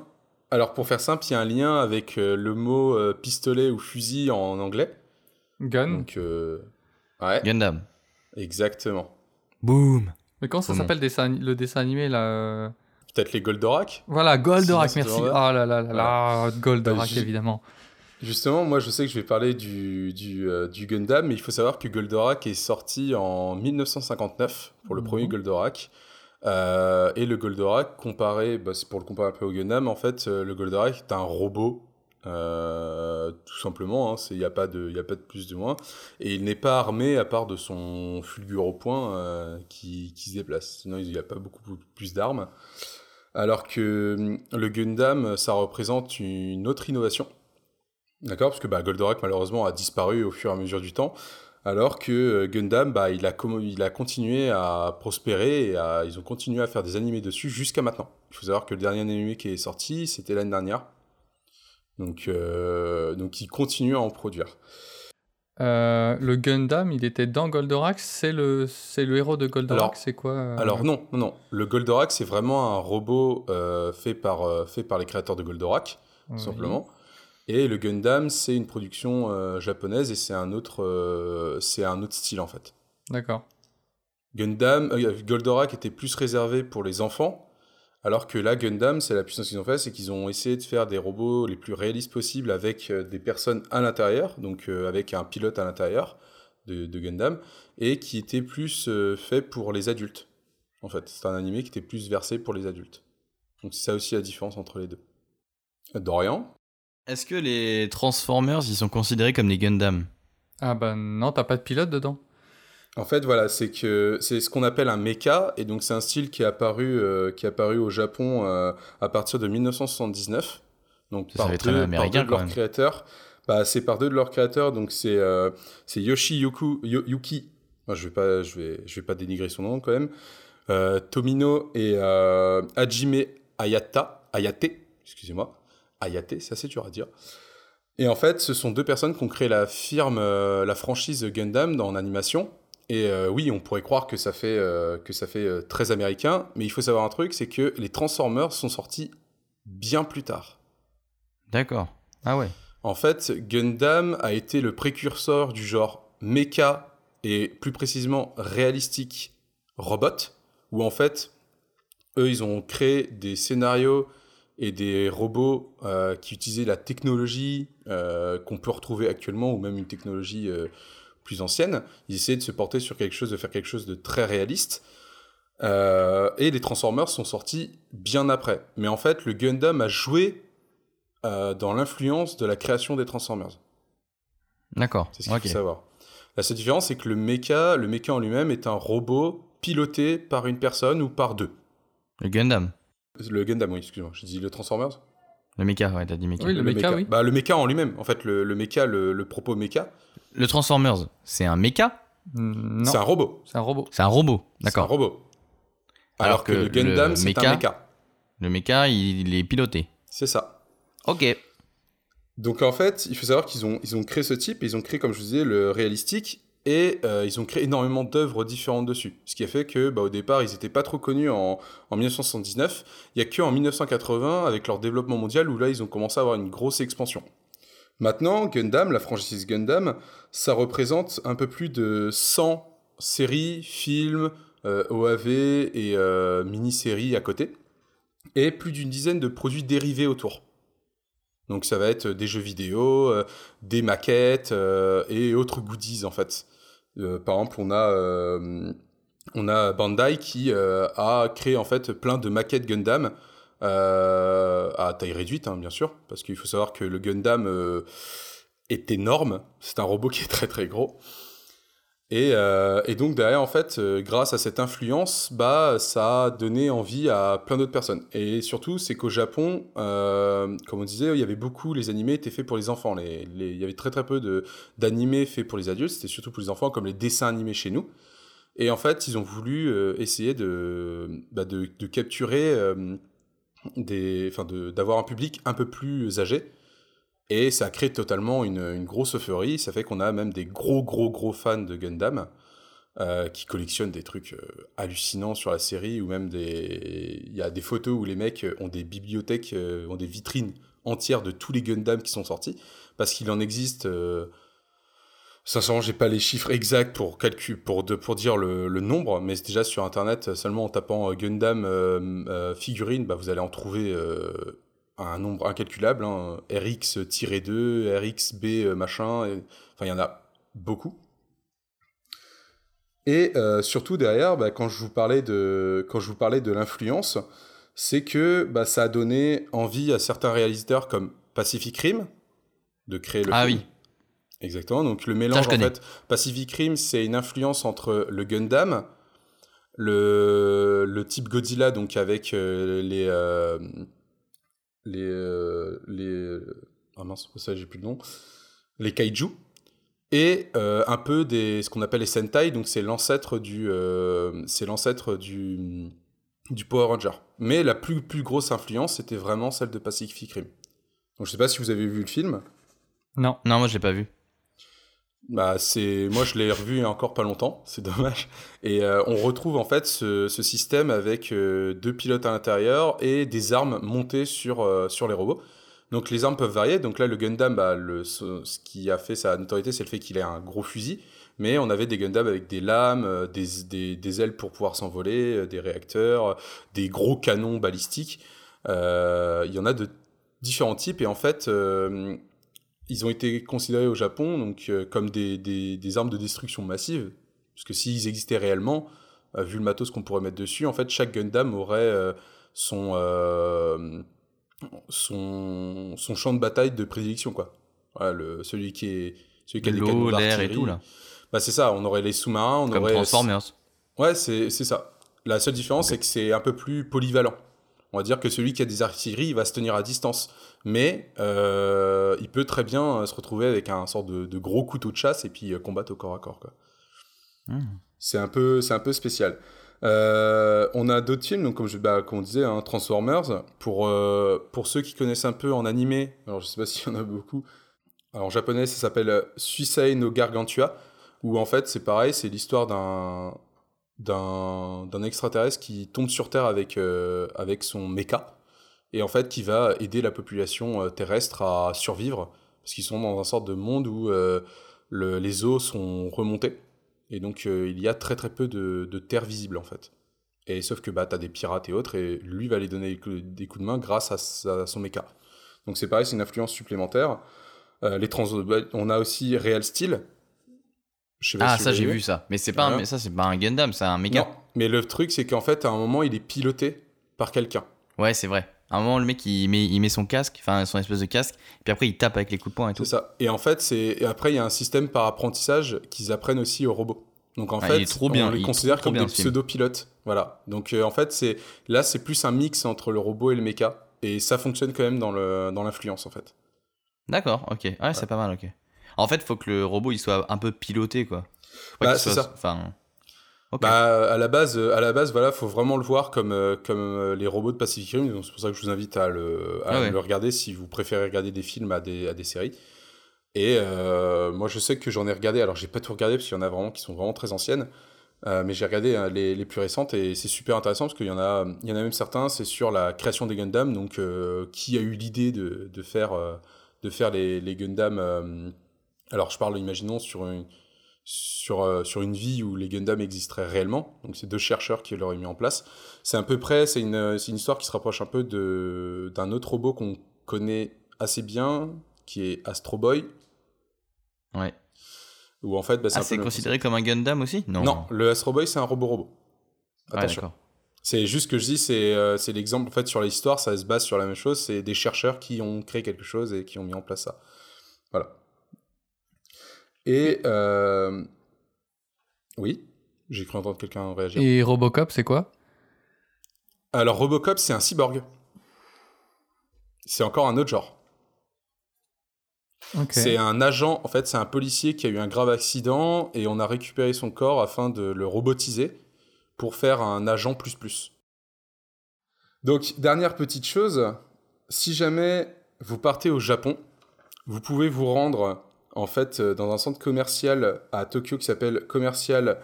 Alors pour faire simple, il y a un lien avec euh, le mot euh, pistolet ou fusil en anglais.
Gun.
Donc euh, ouais,
Gundam.
exactement.
Boom.
Mais comment ça s'appelle dessin- le dessin animé là euh
Peut-être les Goldorak?
Voilà, Goldorak, merci. Oh
Goldorak.
là là là là, Goldorak
Bah,
évidemment.
Justement, moi je sais que je vais parler du, du, euh, du Gundam, mais il faut savoir que Goldorak est sorti en 1959 pour le
Mhm.
premier Goldorak. Euh, et le Goldorak, comparé, bah, c'est pour le comparer un peu au Gundam, en fait, euh, le Goldorak est un robot, euh, tout simplement, hein, il n'y a, pas de- y a pas de plus de moins. Et il n'est pas armé à part de son fulgure au point euh, qui, qui se déplace. Sinon, il n'y a pas beaucoup plus d'armes. Alors que hum, le Gundam, ça représente une autre innovation. D'accord? Parce que bah, Goldorak, malheureusement, a disparu au fur et à mesure du temps. Alors que euh, Gundam, bah, il, a il a continué à prospérer et ils ont continué à faire des animés dessus jusqu'à maintenant. Il faut savoir que le dernier animé qui est sorti, c'était l'année dernière. Donc, euh, donc ils continuent à en produire.
Euh, le Gundam, il était dans Goldorak, c'est le, c'est le héros de Goldorak,
Alors-
c'est quoi euh,
Alors non, non. Le Goldorak, c'est vraiment un robot euh, fait, par, fait par les créateurs de Goldorak,
oui.
simplement. Et le Gundam, c'est une production japonaise et c'est un, autre, c'est un autre style en fait.
D'accord.
Gundam, Goldorak était plus réservé pour les enfants, alors que là, Gundam, c'est la puissance qu'ils ont fait, c'est qu'ils ont essayé de faire des robots les plus réalistes possibles avec euh, des personnes à l'intérieur, donc euh, avec un pilote à l'intérieur de, de Gundam, et qui était plus euh, fait pour les adultes. En fait, c'est un animé qui était plus versé pour les adultes. Donc c'est ça aussi la différence entre les deux. Dorian?
Est-ce que les Transformers, ils sont considérés comme des Gundam?
Ah bah non, t'as pas de pilote dedans.
En fait, voilà, c'est que c'est ce qu'on appelle un mecha, et donc c'est un style qui est apparu, euh, qui est apparu au Japon euh, à partir de 1979. Donc
Ça
par deux, par deux de leurs créateurs. Bah, c'est par deux de leurs créateurs, donc c'est euh, c'est Yoshi Yoku, Yo- Yuki. Moi, je vais pas, je vais, je vais pas dénigrer son nom quand même. Euh, Tomino et euh, Hajime Ayata, Ayate, excusez-moi, Ayate, c'est assez dur à dire. Et en fait, ce sont deux personnes qui ont créé la firme, euh, la franchise Gundam dans animation. Et euh, oui, on pourrait croire que ça fait, euh, que ça fait euh, très américain, mais il faut savoir un truc, c'est que les Transformers sont sortis bien plus tard.
D'accord. Ah ouais.
En fait, Gundam a été le précurseur du genre mecha et plus précisément réalistique robot, où en fait, eux, ils ont créé des scénarios et des robots qui utilisaient la technologie qu'on peut retrouver actuellement, ou même une technologie plus ancienne. Ils essayaient de se porter sur quelque chose, de faire quelque chose de très réaliste. Euh, et les Transformers sont sortis bien après. Mais en fait, le Gundam a joué euh, dans l'influence de la création des Transformers.
D'accord.
C'est ce qu'il faut savoir. La seule différence, c'est que le mecha, le mecha en lui-même est un robot piloté par une personne ou par deux.
Le Gundam.
Le Gundam, oui, excuse-moi, j'ai dit le Transformers
Le mecha, ouais, t'as dit mecha.
Oui, le mecha, oui.
Bah, le mecha en lui-même, en fait, le, le mecha, le, le propos mecha,
Le Transformers, c'est un mecha
Mm, Non,
c'est un robot.
c'est un robot.
C'est un robot.
C'est un
D'accord.
robot. Alors,
Alors
que,
que
le Gundam, c'est
mecha-
un mecha.
Le mecha, il est piloté.
C'est ça.
Ok.
Donc en fait, il faut savoir qu'ils ont, ils ont créé ce type, et ils ont créé, comme je vous disais, le réalistique, et euh, ils ont créé énormément d'œuvres différentes dessus. Ce qui a fait que, bah, au départ, ils n'étaient pas trop connus en, en 1979. Il n'y a qu'en 1980, avec leur développement mondial, où là, ils ont commencé à avoir une grosse expansion. Maintenant, Gundam, la franchise Gundam, ça représente un peu plus de 100 séries, films, euh, OAV et euh, mini-séries à côté, et plus d'une dizaine de produits dérivés autour. Donc ça va être des jeux vidéo, euh, des maquettes et autres goodies en fait. Par exemple, on a, on a Bandai qui a créé en fait plein de maquettes Gundam à taille réduite, hein, bien sûr, parce qu'il faut savoir que le Gundam euh, est énorme. C'est un robot qui est très très gros. Et, euh, donc derrière, en fait, euh, grâce à cette influence, bah, ça a donné envie à plein d'autres personnes. Et surtout, c'est qu'au Japon, euh, comme on disait, il y avait beaucoup, les animés étaient faits pour les enfants. Il y avait très très peu d'animés faits pour les adultes, c'était surtout pour les enfants, comme les dessins animés chez nous. Et en fait, ils ont voulu euh, essayer de, bah, de, de capturer, euh, des, enfin, d'avoir un public un peu plus âgé. Et ça a créé totalement une, une grosse euphorie. Ça fait qu'on a même des gros, gros, gros fans de Gundam. euh, qui collectionnent des trucs euh, hallucinants sur la série, ou même des... Il y a des photos où les mecs ont des bibliothèques, euh, ont des vitrines entières de tous les Gundam qui sont sortis, parce qu'il en existe... Euh... Sincèrement, j'ai pas les chiffres exacts pour calcul, pour, de, pour dire le, le nombre, mais déjà sur internet, seulement en tapant euh, Gundam euh, euh, figurine, bah, vous allez en trouver euh, un nombre incalculable, hein, RX-2, RXB machin, et- enfin il y en a beaucoup. Et surtout derrière, bah, quand je vous parlais de, quand je vous parlais de l'influence, c'est que bah, ça a donné envie à certains réalisateurs comme Pacific Rim de créer le
Ah
film.
oui.
Exactement. Donc le mélange en fait, Pacific Rim, c'est une influence entre le Gundam, le, le type Godzilla, donc avec euh, les euh, les euh, les ah mince, ça j'ai plus le nom, les kaiju et euh, un peu des ce qu'on appelle les Sentai, donc c'est l'ancêtre du euh, c'est l'ancêtre du du Power Ranger. Mais la plus plus grosse influence, c'était vraiment celle de Pacific Rim. Donc je sais pas si vous avez vu le film.
Non.
Non, moi je l'ai pas vu.
Bah, c'est moi je l'ai revu encore pas longtemps, c'est dommage. Et euh, on retrouve en fait ce, système avec euh, deux pilotes à l'intérieur et des armes montées sur, euh, sur les robots. Donc les armes peuvent varier. Donc là le Gundam, bah, le, ce, qui a fait sa notoriété, c'est le fait qu'il ait un gros fusil. Mais on avait des Gundam avec des lames, des, des, des ailes pour pouvoir s'envoler, des réacteurs, des gros canons balistiques. Il y en a de différents types et en fait ils ont été considérés au Japon donc, euh, comme des, des, des armes de destruction massive. Parce que s'ils existaient réellement, euh, vu le matos qu'on pourrait mettre dessus, en fait, chaque Gundam aurait euh, son, son, son champ de bataille de prédilection. Quoi. Voilà, le, celui qui est. Celui qui a des canons
l'air et tout là.
Bah, c'est ça, on aurait les sous-marins, on
Comme
aurait.
Transformers.
Ouais, c'est c'est ça. La seule différence, c'est que c'est un peu plus polyvalent. On va dire que celui qui a des artilleries, il va se tenir à distance. Mais euh, il peut très bien euh, se retrouver avec un sort de, de gros couteau de chasse et puis euh, combattre au corps à corps. quoi.
Hmm.
C'est un, peu- c'est un peu spécial. Euh, on a d'autres films, donc comme, je, bah, comme on disait, hein, Transformers. Pour, euh, pour ceux qui connaissent un peu en animé, alors je sais pas s'il y en a beaucoup. Alors en japonais, ça s'appelle Suisei no Gargantua, où en fait c'est pareil, c'est l'histoire d'un d'un extraterrestre qui tombe sur Terre avec, euh, avec son mecha, et en fait qui va aider la population euh, terrestre à survivre, parce qu'ils sont dans un sorte de monde où euh, le- les eaux sont remontées, et donc il y a très très peu de, de terre visible en fait. Et sauf que bah, t'as des pirates et autres, et lui va les donner des coups, de main grâce à, son mecha. Donc c'est pareil, c'est une influence supplémentaire. Les trans bah, on a aussi Real Steel. Je sais pas
Ah,
si
ça j'ai vu ça. Mais c'est pas, un- mais ça c'est pas un Gundam, c'est un méca.
Non, mais le truc c'est qu'en fait à un moment il est piloté par quelqu'un.
Ouais, c'est vrai. À un moment, le mec il met, il met son casque, enfin son espèce de casque, puis après il tape avec les coups de poing et tout.
C'est ça. Et en fait c'est et après il y a un système par apprentissage qu'ils apprennent aussi aux robots. Donc en
Ah,
fait
il est trop bien,
on les
il
considère comme des pseudo-pilotes. Voilà. Donc euh, en fait c'est là c'est plus un mix entre le robot et le mecha et ça fonctionne quand même dans le dans l'influence en fait.
D'accord, ok. Ouais, c'est pas mal, ok. En fait, faut que le robot il soit un peu piloté quoi.
Bah, c'est
soit-
ça.
Enfin.
Bah, à la base, euh, à la base, voilà, faut vraiment le voir comme, euh, comme euh, les robots de Pacific Rim. Donc, c'est pour ça que je vous invite à le, à
Ah ouais.
le regarder si vous préférez regarder des films à des, à des séries. Et euh, moi, je sais que j'en ai regardé. Alors, j'ai pas tout regardé parce qu'il y en a vraiment qui sont vraiment très anciennes. Euh, mais j'ai regardé euh, les, les plus récentes et c'est super intéressant parce qu'il y en a, il y en a même certains, c'est sur la création des Gundam. Donc, euh, qui a eu l'idée de, de faire, de faire les, les Gundam Alors, je parle, imaginons, sur une, sur, euh, sur une vie où les Gundam existeraient réellement. Donc, c'est deux chercheurs qui l'auraient mis en place. C'est à peu près, c'est une, c'est une histoire qui se rapproche un peu de, d'un autre robot qu'on connaît assez bien, qui est Astro Boy.
Ouais.
Où en fait, bah, c'est
Ah, c'est considéré comme un Gundam aussi? Non.
non, le Astro Boy, c'est un robot-robot.
Ouais,
Attention.
d'accord.
c'est juste que je dis, c'est euh, c'est l'exemple, en fait, sur l'histoire, ça se base sur la même chose. C'est des chercheurs qui ont créé quelque chose et qui ont mis en place ça. Voilà. Et. euh, Oui, j'ai cru entendre quelqu'un réagir.
Et Robocop, c'est quoi?
Alors, Robocop, c'est un cyborg. C'est encore un autre genre. C'est un agent, en fait, c'est un policier qui a eu un grave accident et on a récupéré son corps afin de le robotiser pour faire un agent plus plus. Donc, dernière petite chose, si jamais vous partez au Japon, vous pouvez vous rendre en fait euh, dans un centre commercial à Tokyo qui s'appelle Commercial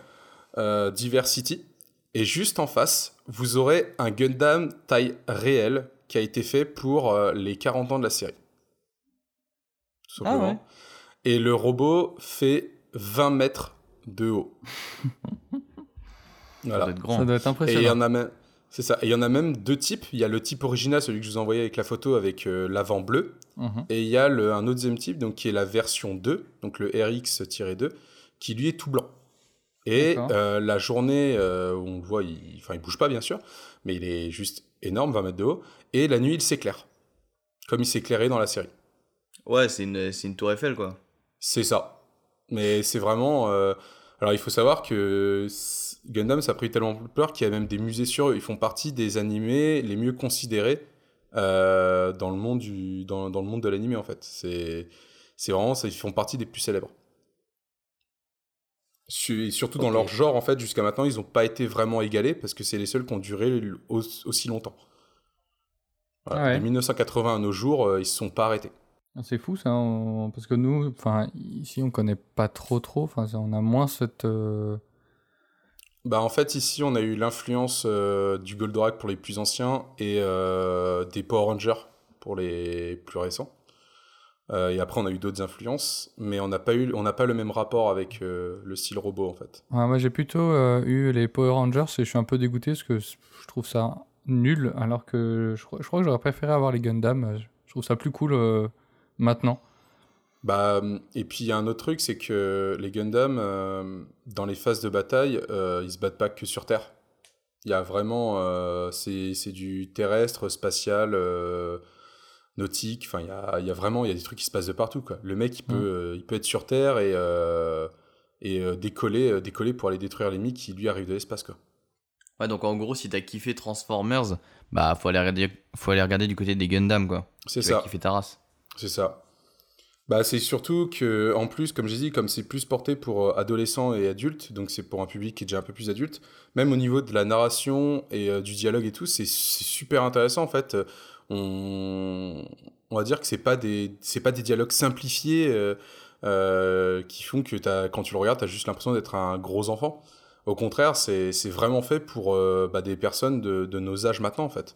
euh, Diversity. Et juste en face, vous aurez un Gundam taille réelle qui a été fait pour euh, les 40 ans de la série. Tout
Ah ouais.
Et le robot fait 20 mètres de haut.
Ça
voilà.
doit être grand.
Ça doit être
Et il y
impressionnant.
en a même. C'est ça. Et il y en a même deux types. Il y a le type original, celui que je vous ai envoyé avec la photo avec euh, l'avant bleu.
Mhm.
Et il y a le, un autre deuxième type, donc qui est la version 2, donc le RX-2, qui lui est tout blanc. Et euh, la journée euh, où on le voit, il, enfin, il bouge pas bien sûr, mais il est juste énorme, 20 mètres de haut. Et la nuit, il s'éclaire. Comme il s'éclairait dans la série.
Ouais, c'est une, c'est une tour Eiffel, quoi.
C'est ça. Mais c'est vraiment. euh, Alors il faut savoir que Gundam, ça a pris tellement peur qu'il y a même des musées sur eux. Ils font partie des animés les mieux considérés euh, dans, le monde du... dans, dans le monde de l'animé en fait. C'est vraiment. ça, Ils font partie des plus célèbres. Et surtout dans leur genre en fait, jusqu'à maintenant, ils n'ont pas été vraiment égalés parce que c'est les seuls qui ont duré aussi longtemps. Voilà.
Ah ouais.
De 1980 à nos jours, euh, ils se sont pas arrêtés.
Ah, C'est fou ça, on- parce que nous, enfin ici on connaît pas trop trop, enfin on a moins cette. euh,
Bah en fait ici on a eu l'influence euh, du Goldorak pour les plus anciens et euh, des Power Rangers pour les plus récents. Euh, et après on a eu d'autres influences, mais on n'a pas eu, on n'a pas le même rapport avec le style robot en fait.
ouais, moi j'ai plutôt eu les Power Rangers et je suis un peu dégoûté parce que je trouve ça nul, alors que je, crois- je crois que j'aurais préféré avoir les Gundam. Je trouve ça plus cool maintenant.
Bah et puis il y a un autre truc, c'est que les Gundam euh, dans les phases de bataille, euh, ils se battent pas que sur Terre. Il y a vraiment, euh, c'est du terrestre, spatial. euh, nautique. Enfin, il y a, y a vraiment il y a des trucs qui se passent de partout. Quoi. Le mec, il peut,
Mm.
euh, il peut être sur Terre et, et décoller, décoller pour aller détruire l'ennemi qui lui arrive de l'espace. Quoi.
Ouais, donc en gros, si t'as kiffé Transformers, bah faut aller regarder, faut aller regarder du côté des Gundam, quoi.
C'est ça.
kiffer ta race.
C'est ça. Bah, c'est surtout que, en plus, comme j'ai dit, comme c'est plus porté pour euh, adolescents et adultes, donc c'est pour un public qui est déjà un peu plus adulte, même au niveau de la narration et euh, du dialogue et tout, c'est super intéressant en fait. Euh, On, on va dire que c'est pas des, c'est pas des dialogues simplifiés euh, euh, qui font que t'as- quand tu le regardes, t'as juste l'impression d'être un gros enfant. Au contraire, c'est vraiment fait pour bah, des personnes de, de nos âges maintenant en fait.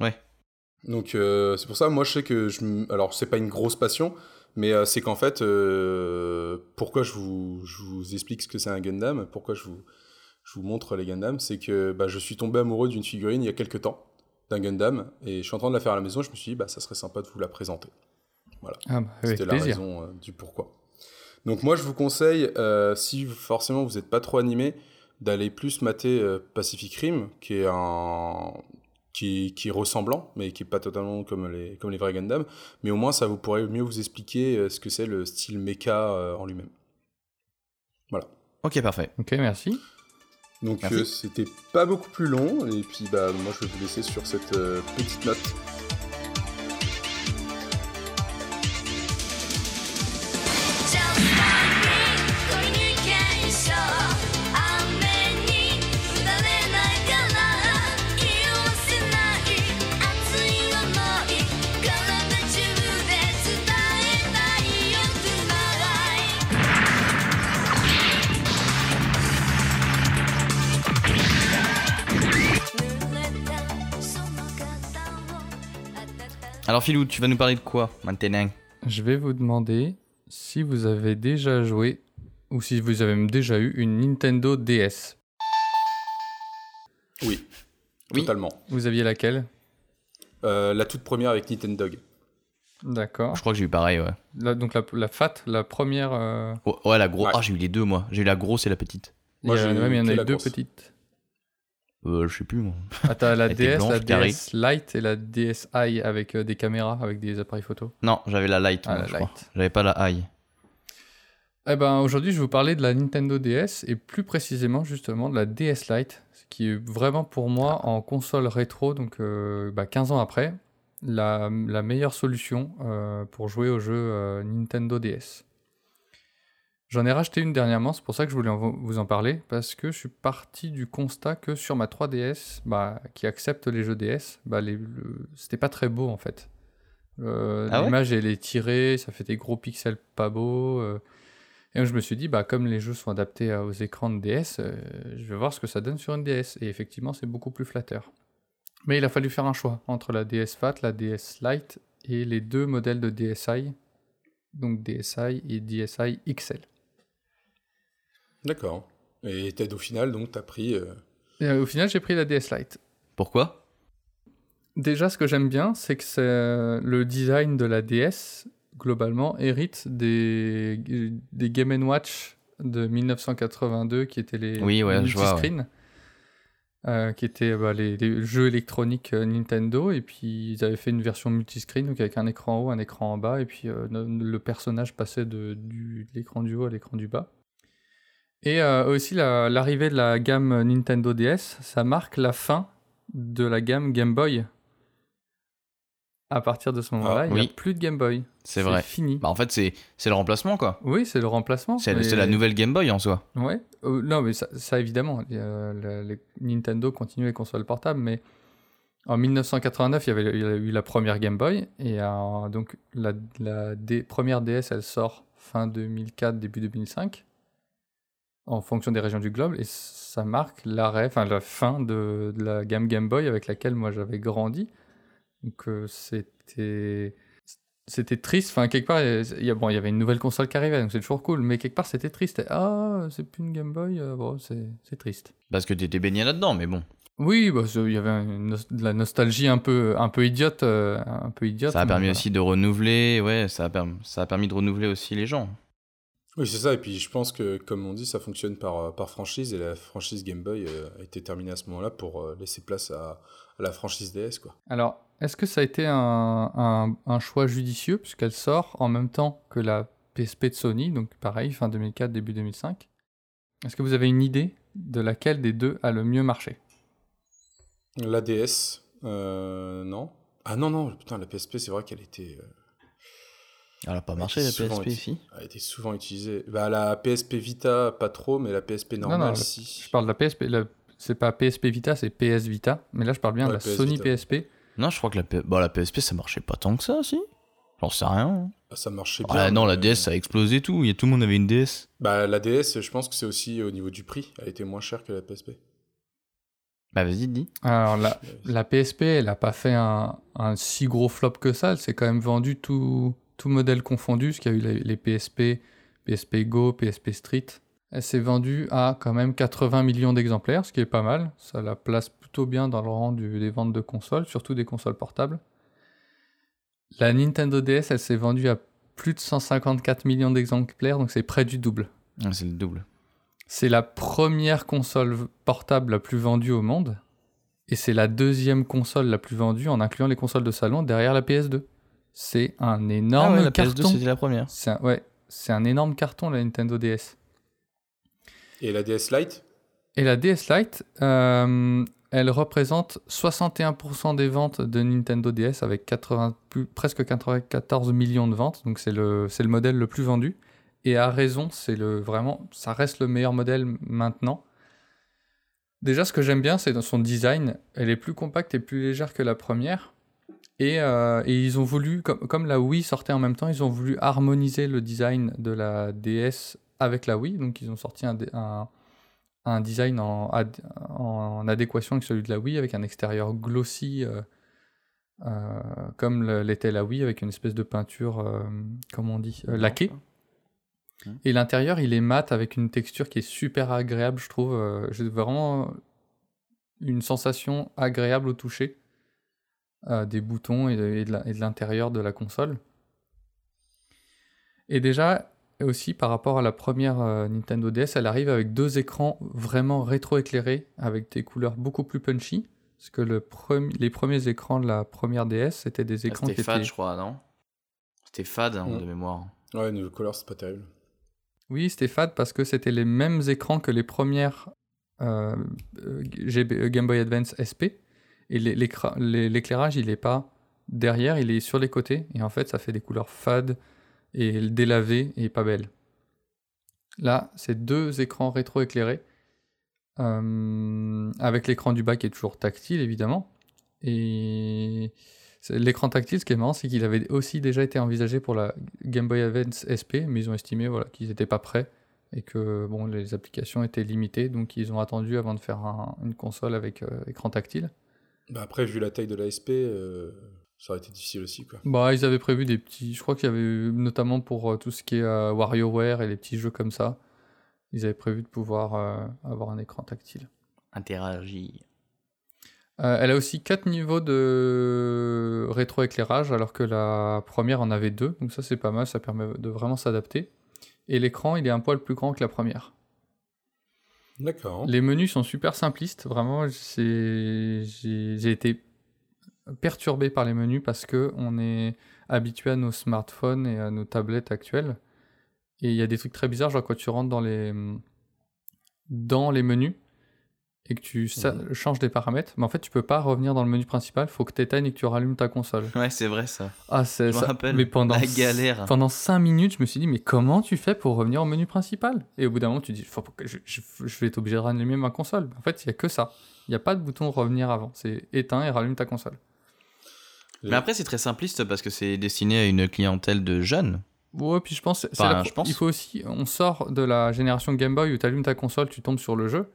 Ouais.
Donc euh, c'est pour ça, moi je sais que je, alors c'est pas une grosse passion, mais euh, c'est qu'en fait, euh, pourquoi je vous, je vous explique ce que c'est un Gundam, pourquoi je vous, je vous montre les Gundam, c'est que bah, je suis tombé amoureux d'une figurine il y a quelques temps, d'un Gundam, et je suis en train de la faire à la maison, je me suis dit, bah, ça serait sympa de vous la présenter.
Ah, bah,
C'était la
plaisir.
raison euh, du pourquoi. Donc moi je vous conseille, si forcément vous n'êtes pas trop animé, d'aller plus mater Pacific Rim, qui est un qui, qui est ressemblant, mais qui est pas totalement comme les, comme les vrais Gundam, mais au moins ça vous pourrait mieux vous expliquer euh, ce que c'est le style mecha euh, en lui-même.
Ok, parfait.
Ok, merci.
Donc euh, c'était pas beaucoup plus long, et puis bah moi je vais vous laisser sur cette euh, petite note.
Alors, Philou, tu vas nous parler de quoi maintenant?
Je vais vous demander si vous avez déjà joué ou si vous avez même déjà eu une Nintendo DS.
Oui,
Oui.
totalement.
Vous aviez laquelle?
Euh, la toute première avec Nintendog.
D'accord.
Je crois que j'ai eu pareil, ouais.
La- donc la, la FAT, la première. euh,
Oh, ouais, la grosse.
Ouais.
Ah, j'ai eu les deux, moi. J'ai eu la grosse et la petite.
Moi, j'ai eu
ouais, mais il y en a eu
la
deux
grosse.
petites.
Euh, je sais plus, moi.
Ah, t'as la DS, la. DS Lite et la DSi avec euh, des caméras, avec des appareils photo.
Non, j'avais la light,
Ah,
moi,
la
je crois.
Lite.
J'avais pas la high.
Eh ben, aujourd'hui, je vais vous parler de la Nintendo DS et plus précisément, justement, de la DS Lite, ce qui est vraiment pour moi en console rétro, donc euh, bah, 15 ans après, la, la meilleure solution euh, pour jouer aux jeux Nintendo DS. J'en ai racheté une dernièrement, c'est pour ça que je voulais en- vous en parler, parce que je suis parti du constat que sur ma 3DS, bah, qui accepte les jeux DS, bah, les- le- c'était pas très beau en fait. Euh,
Ah ouais?
L'image elle est tirée, ça fait des gros pixels pas beaux. euh, Et donc, je me suis dit, bah, comme les jeux sont adaptés aux écrans de DS, euh, je vais voir ce que ça donne sur une DS. Et effectivement, c'est beaucoup plus flatteur. Mais il a fallu faire un choix entre la DS Fat, la DS Lite et les deux modèles de DSi, donc DSi et DSi XL.
D'accord. Et t'as- au final, donc, t'as pris. euh,
Et euh, au final, j'ai pris la DS Lite.
Pourquoi?
Déjà, ce que j'aime bien, c'est que c'est, euh, le design de la DS, globalement, hérite des, des Game Watch de 1982, qui étaient les
Oui, ouais, je vois, ouais.
multiscreen, euh, qui étaient bah, les, les jeux électroniques Nintendo, et puis ils avaient fait une version multiscreen, donc avec un écran en haut, un écran en bas, et puis euh, le personnage passait de, du, de l'écran du haut à l'écran du bas. Et euh, aussi, la- l'arrivée de la gamme Nintendo DS, ça marque la fin de la gamme Game Boy. À partir de ce moment-là,
Ah,
il n'y
oui.
a plus de Game Boy.
C'est vrai.
fini.
Bah, en fait, c'est le remplacement, quoi.
Oui, c'est le remplacement.
C'est
mais-
la nouvelle Game Boy en soi.
Ouais. Euh, non, mais ça, ça, évidemment, euh, les Nintendo continue les consoles portables, mais en 1989, il y avait il y a eu la première Game Boy, et euh, donc la, la D- première DS, elle sort fin 2004, début 2005, en fonction des régions du globe, et ça marque l'arrêt, enfin la fin de, de la gamme Game Boy avec laquelle moi j'avais grandi. Donc euh, c'était c'était triste. Enfin, quelque part, il y, a, bon, il y avait une nouvelle console qui arrivait, donc c'est toujours cool. Mais quelque part, c'était triste. Et, ah, c'est plus une Game Boy. euh, bon, c'est c'est triste.
Parce que t'étais baigné là-dedans, mais bon.
Oui, bah, il y avait une de la nostalgie un peu, un peu idiote. euh, un peu idiote
Ça a permis
voilà.
aussi de renouveler, ouais, ça a, ça a permis de renouveler aussi les gens.
Oui, c'est ça. Et puis, je pense que, comme on dit, ça fonctionne par, euh, par franchise. Et la franchise Game Boy euh, a été terminée à ce moment-là pour euh, laisser place à, à la franchise DS, quoi.
Alors, est-ce que ça a été un, un- un choix judicieux, puisqu'elle sort en même temps que la PSP de Sony, donc pareil, fin 2004, début 2005 Est-ce que vous avez une idée de laquelle des deux a le mieux marché?
La DS, euh, non. Ah non, non, putain, la PSP, c'est vrai qu'elle était, euh,
Elle a pas marché la PSP
uti-
ici
Elle a été souvent utilisée. Bah, la PSP Vita, pas trop, mais la PSP normale,
non, le-
si.
Je parle de la PSP, la- c'est pas PSP Vita, c'est PS Vita, mais là je parle bien de la
PS
Sony
Vita.
PSP.
Non, je crois que la, P- bah, la PSP ça marchait pas tant que ça, si. J'en sais rien. hein.
Ah, Ça marchait
Ah,
bien.
non, la DS ça a explosé tout. Il y a, tout le monde avait une DS.
Bah, la DS, je pense que c'est aussi au niveau du prix. Elle était moins chère que la PSP.
Bah vas-y, dis.
Alors la, la PSP, elle a pas fait un, un si gros flop que ça, elle s'est quand même vendue tout, tout modèle confondu, parce qu'il y a eu les, les PSP, PSP Go, PSP Street. Elle s'est vendue à quand même 80 millions d'exemplaires, ce qui est pas mal. Ça la place plutôt bien dans le rang du- des ventes de consoles, surtout des consoles portables. La Nintendo DS, elle s'est vendue à plus de 154 millions d'exemplaires, donc c'est près du double.
Ah, c'est le double.
C'est la première console portable la plus vendue au monde. Et c'est la deuxième console la plus vendue en incluant les consoles de salon derrière la PS2. C'est un
Ah
énorme
ouais, la
carton.
PS2 c'était la première.
C'est un, ouais, c'est un énorme carton la Nintendo DS.
Et la DS Lite?
Et la DS Lite, euh, elle représente 61% des ventes de Nintendo DS avec 80, plus- presque 94 millions de ventes. Donc c'est le, c'est le modèle le plus vendu. Et à raison, c'est le vraiment, ça reste le meilleur modèle maintenant. Déjà, ce que j'aime bien, c'est dans son design. Elle est plus compacte et plus légère que la première. Et, euh, et ils ont voulu, comme, comme la Wii sortait en même temps, ils ont voulu harmoniser le design de la DS avec la Wii. Donc ils ont sorti un, dé- un, un design en, ad- en adéquation avec celui de la Wii, avec un extérieur glossy, euh, euh, comme l'était la Wii, avec une espèce de peinture, comment on dit, laquée.
Mhm.
Et l'intérieur, il est mat avec une texture qui est super agréable, je trouve. J'ai vraiment une sensation agréable au toucher euh, des boutons et de, l'intérieur de la console. Et déjà, aussi par rapport à la première euh, Nintendo DS, elle arrive avec deux écrans vraiment rétro-éclairés, avec des couleurs beaucoup plus punchy. Parce que le premi- les premiers écrans de la première DS, c'était des écrans qui
C'était fade,
étaient...
je crois, non? C'était fade hein, de mémoire.
Ouais, niveau couleur, c'est pas terrible.
Oui, c'était fade parce que c'était les mêmes écrans que les premières euh, GB euh, Game Boy Advance SP. Et l'éclairage, il est pas derrière, il est sur les côtés. Et en fait, ça fait des couleurs fades et délavées et pas belles. Là, c'est deux écrans rétro-éclairés. euh, avec l'écran du bas qui est toujours tactile, évidemment. Et L'écran tactile, ce qui est marrant, c'est qu'il avait aussi déjà été envisagé pour la Game Boy Advance SP, mais ils ont estimé voilà, qu'ils n'étaient pas prêts et que bon, les applications étaient limitées, donc ils ont attendu avant de faire un- une console avec euh, écran tactile.
Bah après, vu la taille de l'ASP, euh, ça aurait été difficile aussi, quoi.
Bah, ils avaient prévu des petits. Je crois qu'il y avait notamment pour euh, tout ce qui est euh, WarioWare et les petits jeux comme ça, ils avaient prévu de pouvoir euh, avoir un écran tactile.
Interagir.
Euh, elle a aussi quatre niveaux de rétroéclairage, alors que la première en avait deux, donc ça c'est pas mal, ça permet de vraiment s'adapter. Et l'écran, il est un poil plus grand que la première. Les menus sont super simplistes, vraiment. j'ai été perturbé par les menus parce que on est habitué à nos smartphones et à nos tablettes actuelles. Et il y a des trucs très bizarres, genre quand tu rentres dans les, dans les menus et que tu changes des paramètres, mais en fait tu peux pas revenir dans le menu principal, faut que tu éteignes et que tu rallumes ta console.
Ouais, c'est vrai ça.
Ah, c'est
Je me
ça.
rappelle,
Mais pendant
la galère.
Pendant 5 minutes, je me suis dit, mais comment tu fais pour revenir au menu principal? Et au bout d'un moment, tu te dis, faut que je, je- je vais être obligé de rallumer ma console. En fait, il n'y a que ça. Il n'y a pas de bouton revenir avant. C'est éteins et rallume ta console.
Mais après, c'est très simpliste parce que c'est destiné à une clientèle de jeunes.
Ouais, puis je pense, c'est
Enfin,
la-
je pense.
il faut aussi, on sort de la génération Game Boy où tu allumes ta console, tu tombes sur le jeu.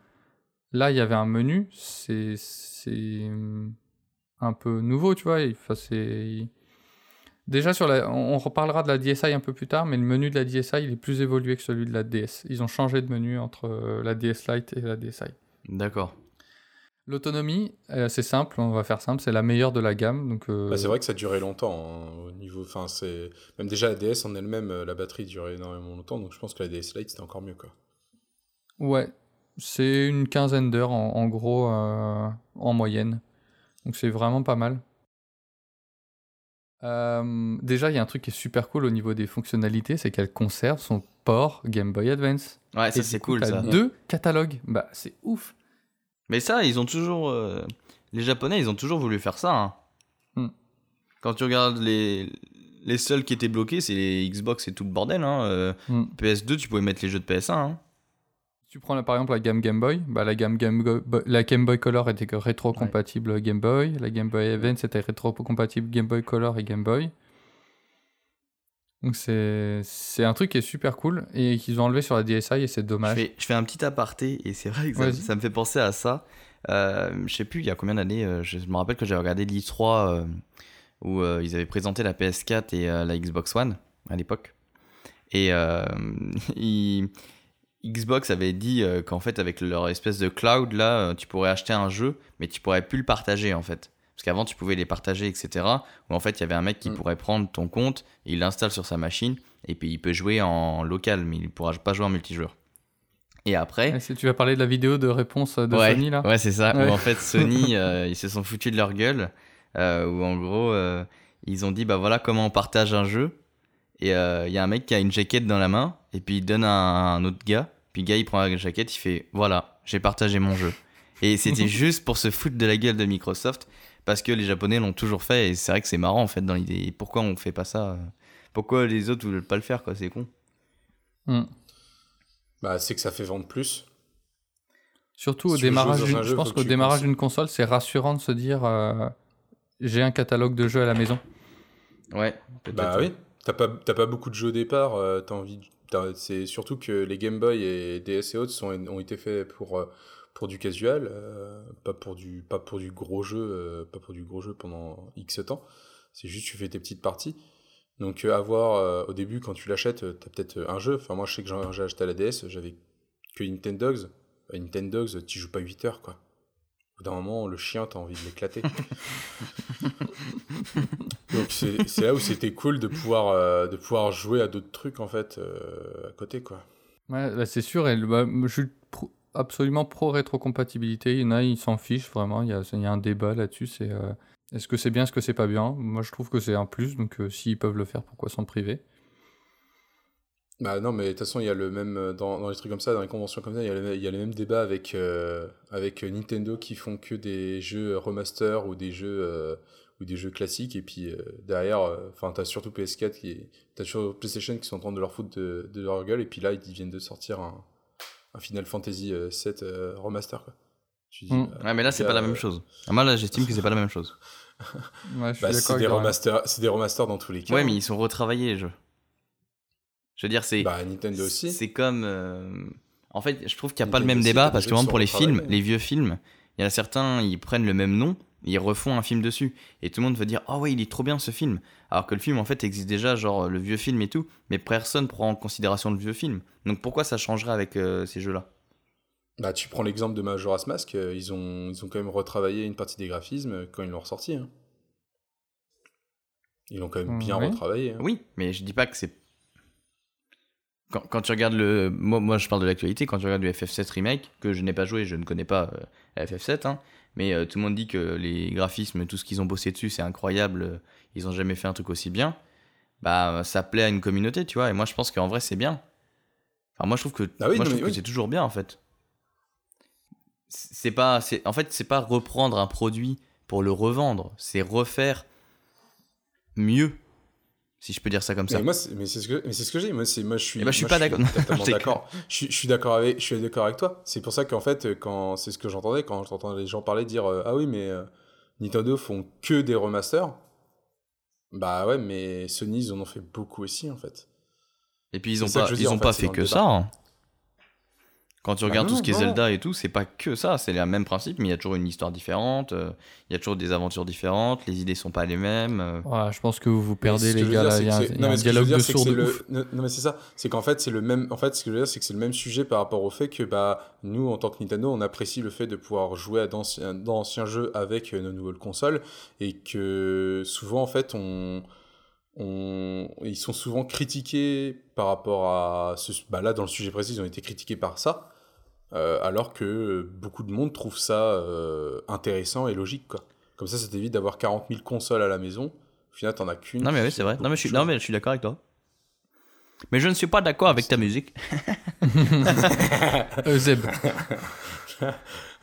Là, il y avait un menu, c'est c'est hum, un peu nouveau, tu vois. Enfin, c'est déjà sur la, on reparlera de la DSi un peu plus tard, mais le menu de la DSi il est plus évolué que celui de la DS. Ils ont changé de menu entre euh, la DS Lite et la DSi.
D'accord.
L'autonomie, euh, c'est simple, on va faire simple, c'est la meilleure de la gamme. Donc, euh,
Bah, c'est vrai que ça durait longtemps hein, au niveau. Enfin, c'est même déjà la DS en elle-même, la batterie durait énormément longtemps, donc je pense que la DS Lite c'était encore mieux quoi.
Ouais, c'est une quinzaine d'heures en, en gros euh, en moyenne. Donc c'est vraiment pas mal. Euh, déjà, il y a un truc qui est super cool au niveau des fonctionnalités, c'est qu'elle conserve son port Game Boy Advance.
Ouais, ça c'est cool ça.
deux catalogues. Bah, c'est ouf.
Mais ça, ils ont toujours. euh, Les Japonais, ils ont toujours voulu faire ça. hein.
Hmm.
Quand tu regardes les. Les seuls qui étaient bloqués, c'est les Xbox et tout le bordel. Hein. euh,
Hmm.
PS2, tu pouvais mettre les jeux de PS1. hein.
Tu prends là, par exemple la gamme Game Boy, bah, la gamme Game, Go- Bo- la Game Boy Color était rétro-compatible Game Boy, la Game Boy Advance était rétro-compatible Game Boy Color et Game Boy. Donc c'est un truc qui est super cool et qu'ils ont enlevé sur la DSi et c'est
Je
dommage.
fais, je fais un petit aparté et c'est vrai que ça, me fait penser à ça. Euh, je sais plus il y a combien d'années, euh, je, me rappelle que j'avais regardé l'I3 euh, où euh, ils avaient présenté la PS4 et la Xbox One à l'époque. Et ils- Xbox avait dit euh, qu'en fait avec leur espèce de cloud là, euh, tu pourrais acheter un jeu mais tu pourrais plus le partager en fait. Parce qu'avant tu pouvais les partager etc. Où en fait il y avait un mec qui
Mm.
pourrait prendre ton compte, il l'installe sur sa machine et puis il peut jouer en local mais il pourra pas jouer en multijoueur. Et après,
Ouais, si tu vas parler de la vidéo de réponse de
ouais,
Sony là?
Ouais, c'est ça.
Ouais.
Où en fait, Sony, euh, ils se sont foutus de leur gueule. Euh, où en gros, euh, ils ont dit bah voilà comment on partage un jeu. Et euh, il y a un mec qui a une jaquette dans la main. Et puis il donne à un autre gars. Puis le gars, il prend la jaquette, il fait voilà, j'ai partagé mon jeu. Et c'était juste pour se foutre de la gueule de Microsoft. Parce que les Japonais l'ont toujours fait. Et c'est vrai que c'est marrant en fait dans l'idée. Pourquoi on fait pas ça euh, Pourquoi les autres veulent pas le faire quoi C'est con.
Hmm.
Bah, c'est que ça fait vendre plus.
Surtout au
Si
démarrage, je pense qu'au démarrage d'une console, c'est rassurant de se dire euh, j'ai un catalogue de jeux à la maison.
Ouais. peut-être.
Bah oui, t'as pas, beaucoup de jeux au départ, euh, t'as envie. C'est surtout que les Game Boy et DS et autres sont, ont été faits pour, euh, du casual, euh, pas, pour du, gros jeu, pas pour du gros jeu pendant X temps. C'est juste tu fais tes petites parties. Donc avoir au début quand tu l'achètes, t'as peut-être un jeu. Enfin moi je sais que j'ai acheté à la DS, j'avais que Nintendogs. Bah, Nintendogs, tu joues pas 8 heures quoi. Au bout d'un moment, le chien, t'as envie de l'éclater. Donc c'est là où c'était cool de pouvoir, euh, de pouvoir jouer à d'autres trucs en fait euh, à côté quoi.
Ouais, bah, c'est sûr, et le- bah, je suis pro- absolument pro rétrocompatibilité. Il y en a, ils s'en fichent vraiment. Il y a, il y a un débat là-dessus. C'est euh, est-ce que c'est bien, est-ce que c'est pas bien? Moi, je trouve que c'est un plus. Donc, s'ils peuvent le faire, pourquoi s'en priver?
Bah non mais de toute façon il y a le même euh, dans, dans les trucs comme ça, dans les conventions comme ça, il y a, le- il y a les mêmes débats avec euh, avec Nintendo qui font que des jeux remaster ou des jeux euh, ou des jeux classiques et puis euh, derrière, euh, enfin t'as surtout PS4 qui est- t'as sur PlayStation qui sont en train de leur foutre de, de leur gueule et puis là ils viennent de sortir un, un Final Fantasy euh, 7 euh, remaster quoi. Tu dis,
Mm.
bah,
Ouais, mais là, c'est pas la même
euh,
chose. Ah, Moi, là, j'estime que c'est pas la même chose.
Ouais, je suis
Bah, c'est des, remasters, c'est des remasters dans tous les cas.
Ouais, mais ils sont retravaillés, les jeux. Je veux dire, c'est.
Bah, Nintendo aussi.
C'est comme. euh, En fait, je trouve qu'il n'y a pas le même
aussi,
débat parce que, par exemple, pour les films, les vieux films, il y en a certains, ils prennent le même nom, ils refont un film dessus. Et tout le monde va dire Oh, ouais, il est trop bien ce film. Alors que le film, en fait, existe déjà, genre le vieux film et tout, mais personne prend en considération le vieux film. Donc pourquoi ça changerait avec euh, ces jeux-là?
Bah, tu prends l'exemple de Majora's Mask, euh, ils ont, ils ont quand même retravaillé une partie des graphismes quand ils l'ont ressorti. hein. Ils l'ont quand même bien
Oui.
retravaillé. hein.
Oui, mais je dis pas que c'est. Quand, quand tu regardes le. Moi, moi, je parle de l'actualité. Quand tu regardes du FF7 Remake, que je n'ai pas joué, je ne connais pas euh, FF7, hein, mais euh, tout le monde dit que les graphismes, tout ce qu'ils ont bossé dessus, c'est incroyable. euh, ils ont jamais fait un truc aussi bien. Bah, ça plaît à une communauté, tu vois. Et moi, je pense qu'en vrai, c'est bien. Enfin, moi, je trouve que,
Ah oui,
moi, je trouve que c'est toujours bien, en fait. C'est pas. c'est- En fait, c'est pas reprendre un produit pour le revendre. C'est refaire mieux. Si je peux dire ça comme ça.
Mais moi, c'est- mais c'est ce que, mais c'est ce que j'ai. Moi, c'est, moi, je suis.
Eh ben, je suis
moi,
pas d'accord. Je
d'accord. Je, suis- je suis d'accord avec, je suis d'accord avec toi. C'est pour ça qu'en fait, quand c'est ce que j'entendais quand j'entendais les gens parler dire, euh, ah oui, mais euh, Nintendo font que des remasters. Bah ouais, mais Sony, ils en ont fait beaucoup aussi, en fait.
Et puis ils ont pas, ils
dire,
ont
en
pas
fait,
fait que ça. hein. Quand tu
Bah
regardes
non,
tout ce qui est. Zelda et tout, c'est pas que ça, c'est le même principe, mais il y a toujours une histoire différente, euh, il y a toujours des aventures différentes, les idées sont pas les mêmes. euh.
Ouais, je pense que vous vous perdez les gars là. Il y a un,
non,
dialogue
dire,
de de
le-. Non, mais c'est ça. C'est qu'en fait, c'est le même. En fait, ce que je veux dire, c'est que c'est le même sujet par rapport au fait que bah nous, en tant que Nintendo, on apprécie le fait de pouvoir jouer à d'anciens jeux avec euh, nos nouvelles consoles et que souvent, en fait, on on, ils sont souvent critiqués par rapport à ce, bah là dans le sujet précis ils ont été critiqués par ça euh, alors que beaucoup de monde trouve ça euh, intéressant et logique quoi comme ça ça t'évite d'avoir 40 000 consoles à la maison au final t'en as qu'une
Non mais oui, c'est vrai. Non mais, je suis, non mais je suis d'accord avec toi. Mais je ne suis pas d'accord avec ta musique.
Zeb.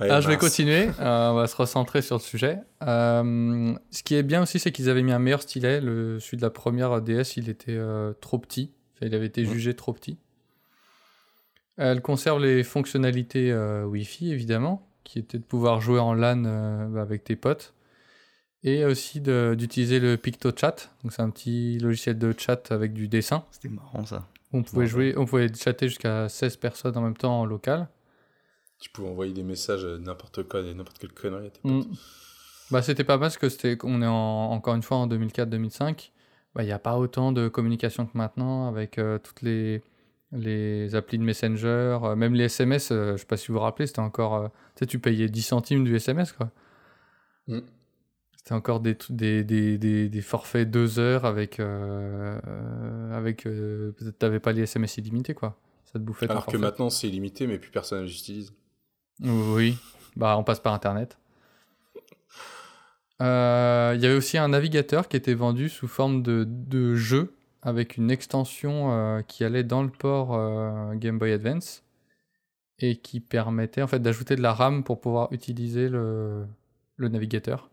Ouais,
Ah, je vais continuer, euh, on va se recentrer sur le sujet. Euh, ce qui est bien aussi, c'est qu'ils avaient mis un meilleur stylet. Le, celui de la première DS, il était euh, trop petit. Enfin, il avait été
Mhm.
jugé trop petit. Elle conserve les fonctionnalités euh, Wi-Fi, évidemment, qui étaient de pouvoir jouer en LAN euh, bah, avec tes potes. Et aussi d'utiliser le PictoChat. Donc, c'est un petit logiciel de chat avec du dessin.
C'était marrant ça.
On pouvait, jouer, on pouvait chatter jusqu'à 16 personnes en même temps en local.
tu peux envoyer des messages à n'importe quoi et n'importe quelle connerie à tes potes.
Mm. Bah, c'était pas mal parce que c'était, on est en- encore une fois en 2004-2005. Bah, Il n'y a pas autant de communication que maintenant avec euh, toutes les, les applis de Messenger, euh, même les SMS. euh, je sais pas si vous vous rappelez, c'était encore. euh, tu sais, tu payais 10 centimes du SMS, quoi.
Mm.
C'était encore des, tr- des, des, des, des forfaits 2 heures avec. euh, avec peut-être t'avais pas les SMS illimités, quoi. Ça te bouffait
alors que maintenant c'est limité mais plus personne ne l'utilise
Oui, bah on passe par Internet. Il y avait aussi un navigateur qui était vendu sous forme de, de jeu avec une extension euh, qui allait dans le port euh, Game Boy Advance et qui permettait en fait d'ajouter de la RAM pour pouvoir utiliser le, le navigateur.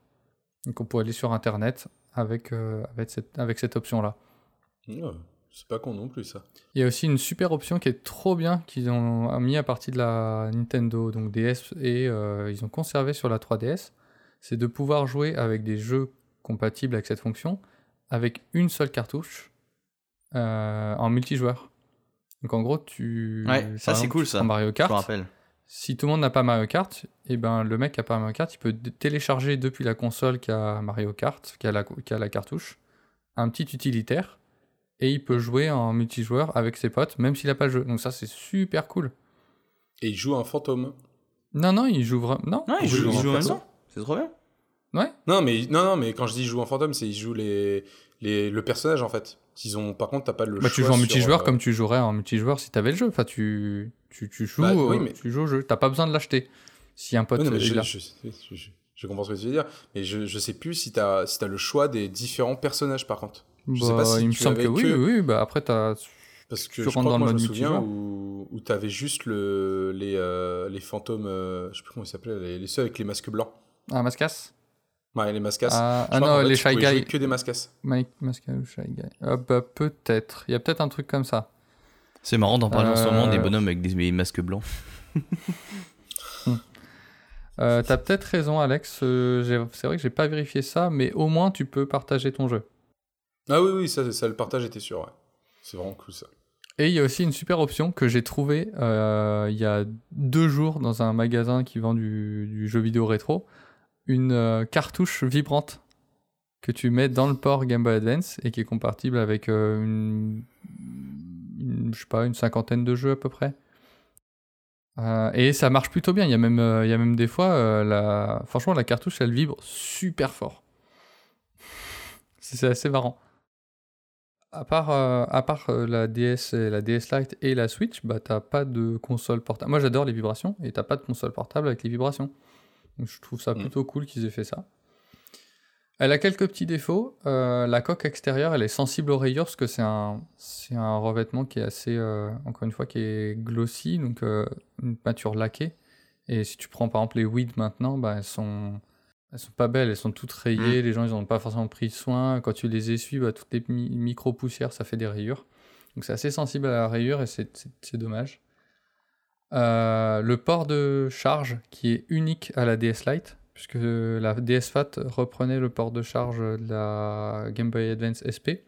Donc on pouvait aller sur Internet avec, euh, avec cette, avec cette option-là.
Ouais, c'est pas con non plus ça
Il y a aussi une super option qui est trop bien qu'ils ont mis à partir de la Nintendo, donc DS, et euh, ils ont conservé sur la 3DS. C'est de pouvoir jouer avec des jeux compatibles avec cette fonction avec une seule cartouche euh, en multijoueur. Donc en gros, tu.
Ouais, ça, c'est cool,
tu
ça.
Mario
Je
Kart.
rappelle.
Si tout le monde n'a pas Mario Kart, et ben le mec qui a pas Mario Kart, il peut télécharger depuis la console qui a Mario Kart, qui a la, qui a la cartouche, un petit utilitaire, et il peut jouer en multijoueur avec ses potes, même s'il a pas le jeu. Donc ça, c'est super cool.
et il joue un fantôme
Non, non, il joue vraiment. Non,
Ouais, il
joue
joue, il
en
joue. C'est trop bien.
ouais.
Non, mais, non, non, mais quand je dis joue en fantôme, c'est il joue les, les, le personnage en fait. Ils ont, par contre, t'as pas le
Bah, tu
choix
joues en multijoueur
euh,
comme tu jouerais en multijoueur si t'avais le jeu. Enfin, tu, tu, tu joues,
Bah, oui,
au-
mais-
tu joues au jeu. T'as pas besoin de l'acheter. Si un pote
non, je,
là.
je, je- je- je comprends ce que tu veux dire, mais je, je sais plus si t'as si as le choix des différents personnages par contre. Je sais
Bah,
pas si
il me
tu
semble que oui,
que-
oui. Bah, après, t'as.
Parce que
Tu
je crois
dans
que
le
moi, je me souviens où, où t'avais juste le, les, euh, les fantômes, euh, je sais plus comment ils s'appelaient, les, les ceux avec les masques blancs.
Ah, Mascas
Ouais, les mascasses.
Ah, ah non,
fait,
les Shy Guys.
que des mascasses.
Mike Mascas ou Shy Guy. Ah, bah, peut-être. Il y a peut-être un truc comme ça.
C'est marrant d'en parler en ce moment
Euh,
des bonhommes avec des masques blancs.
Euh, T'as peut-être raison, Alex. euh, c'est vrai que j'ai pas vérifié ça, mais au moins tu peux partager ton jeu.
Ah oui, oui, ça, ça le partage était sûr, ouais. C'est vraiment cool ça.
Et il y a aussi une super option que j'ai trouvée euh, il y a deux jours dans un magasin qui vend du, du jeu vidéo rétro. Une euh, cartouche vibrante que tu mets dans le port Game Boy Advance et qui est compatible avec euh, une, je sais pas, une cinquantaine de jeux à peu près. Euh, et ça marche plutôt bien. Il y a même, il y a même des fois, la... franchement, la cartouche elle vibre super fort. C'est assez marrant. À part, à part la DS, et la DS Lite et la Switch, bah t'as pas de console portable. Moi j'adore les vibrations et t'as pas de console portable avec les vibrations. Donc je trouve ça
Mm.
plutôt cool qu'ils aient fait ça. Elle a quelques petits défauts. Euh, la coque extérieure, elle est sensible aux rayures parce que c'est un, c'est un revêtement qui est assez, euh, encore une fois, qui est glossy, donc euh, une peinture laquée. Et si tu prends par exemple les weeds maintenant, bah, elles sont, elles sont pas belles, elles sont toutes rayées. Les gens ils en ont pas forcément pris soin. Quand tu les essuies, bah, toutes les mi- micro poussières, ça fait des rayures. Donc c'est assez sensible à la rayure et c'est, c'est- c'est dommage. Euh, le port de charge qui est unique à la DS Lite, puisque la DS Fat reprenait le port de charge de la Game Boy Advance SP.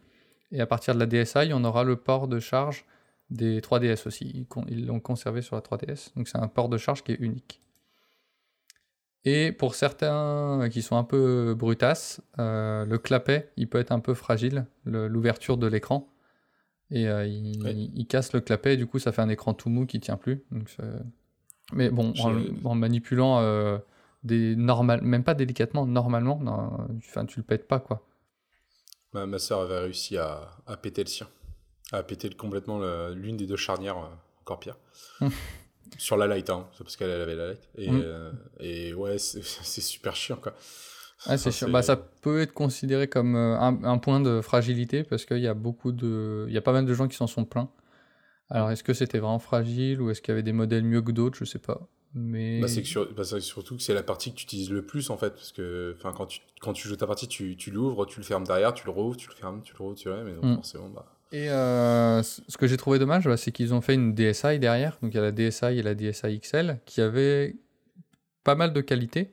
Et à partir de la DSi, on aura le port de charge des 3DS aussi. Ils l'ont conservé sur la 3DS. Donc c'est un port de charge qui est unique. Et pour certains qui sont un peu brutasses, euh, le clapet, il peut être un peu fragile, le- l'ouverture de l'écran. Et euh, il, casse le clapet, et du coup ça fait un écran tout mou qui tient plus. Donc, mais bon, en, manipulant euh, des normal, même pas délicatement, normalement, non, enfin, tu le pètes pas quoi.
Ma, ma soeur avait réussi à, à péter le sien. À péter complètement l'une des deux charnières, euh, encore pire. Sur la light, hein, c'est parce qu'elle elle avait la light. Et, euh, et ouais, c'est super chiant, quoi.
Ah, c'est sûr. Bah, ça peut être considéré comme euh, un, un point de fragilité parce qu'il y a beaucoup de, il y a pas mal de gens qui s'en sont plaints. Alors, est-ce que c'était vraiment fragile ou est-ce qu'il y avait des modèles mieux que d'autres? Je sais pas. Mais
Bah, c'est que sur- bah, surtout que c'est la partie que tu utilises le plus en fait, parce que enfin, quand, tu, quand tu joues ta partie, tu, tu l'ouvres, tu le fermes derrière, tu le rouvres, tu le fermes, tu le rouvres, tu le mais donc
Mm.
forcément, bah.
Et euh, ce que j'ai trouvé dommage, bah, c'est qu'ils ont fait une DSi derrière. Donc il y a la DSi et la DSi XL qui avaient pas mal de qualité,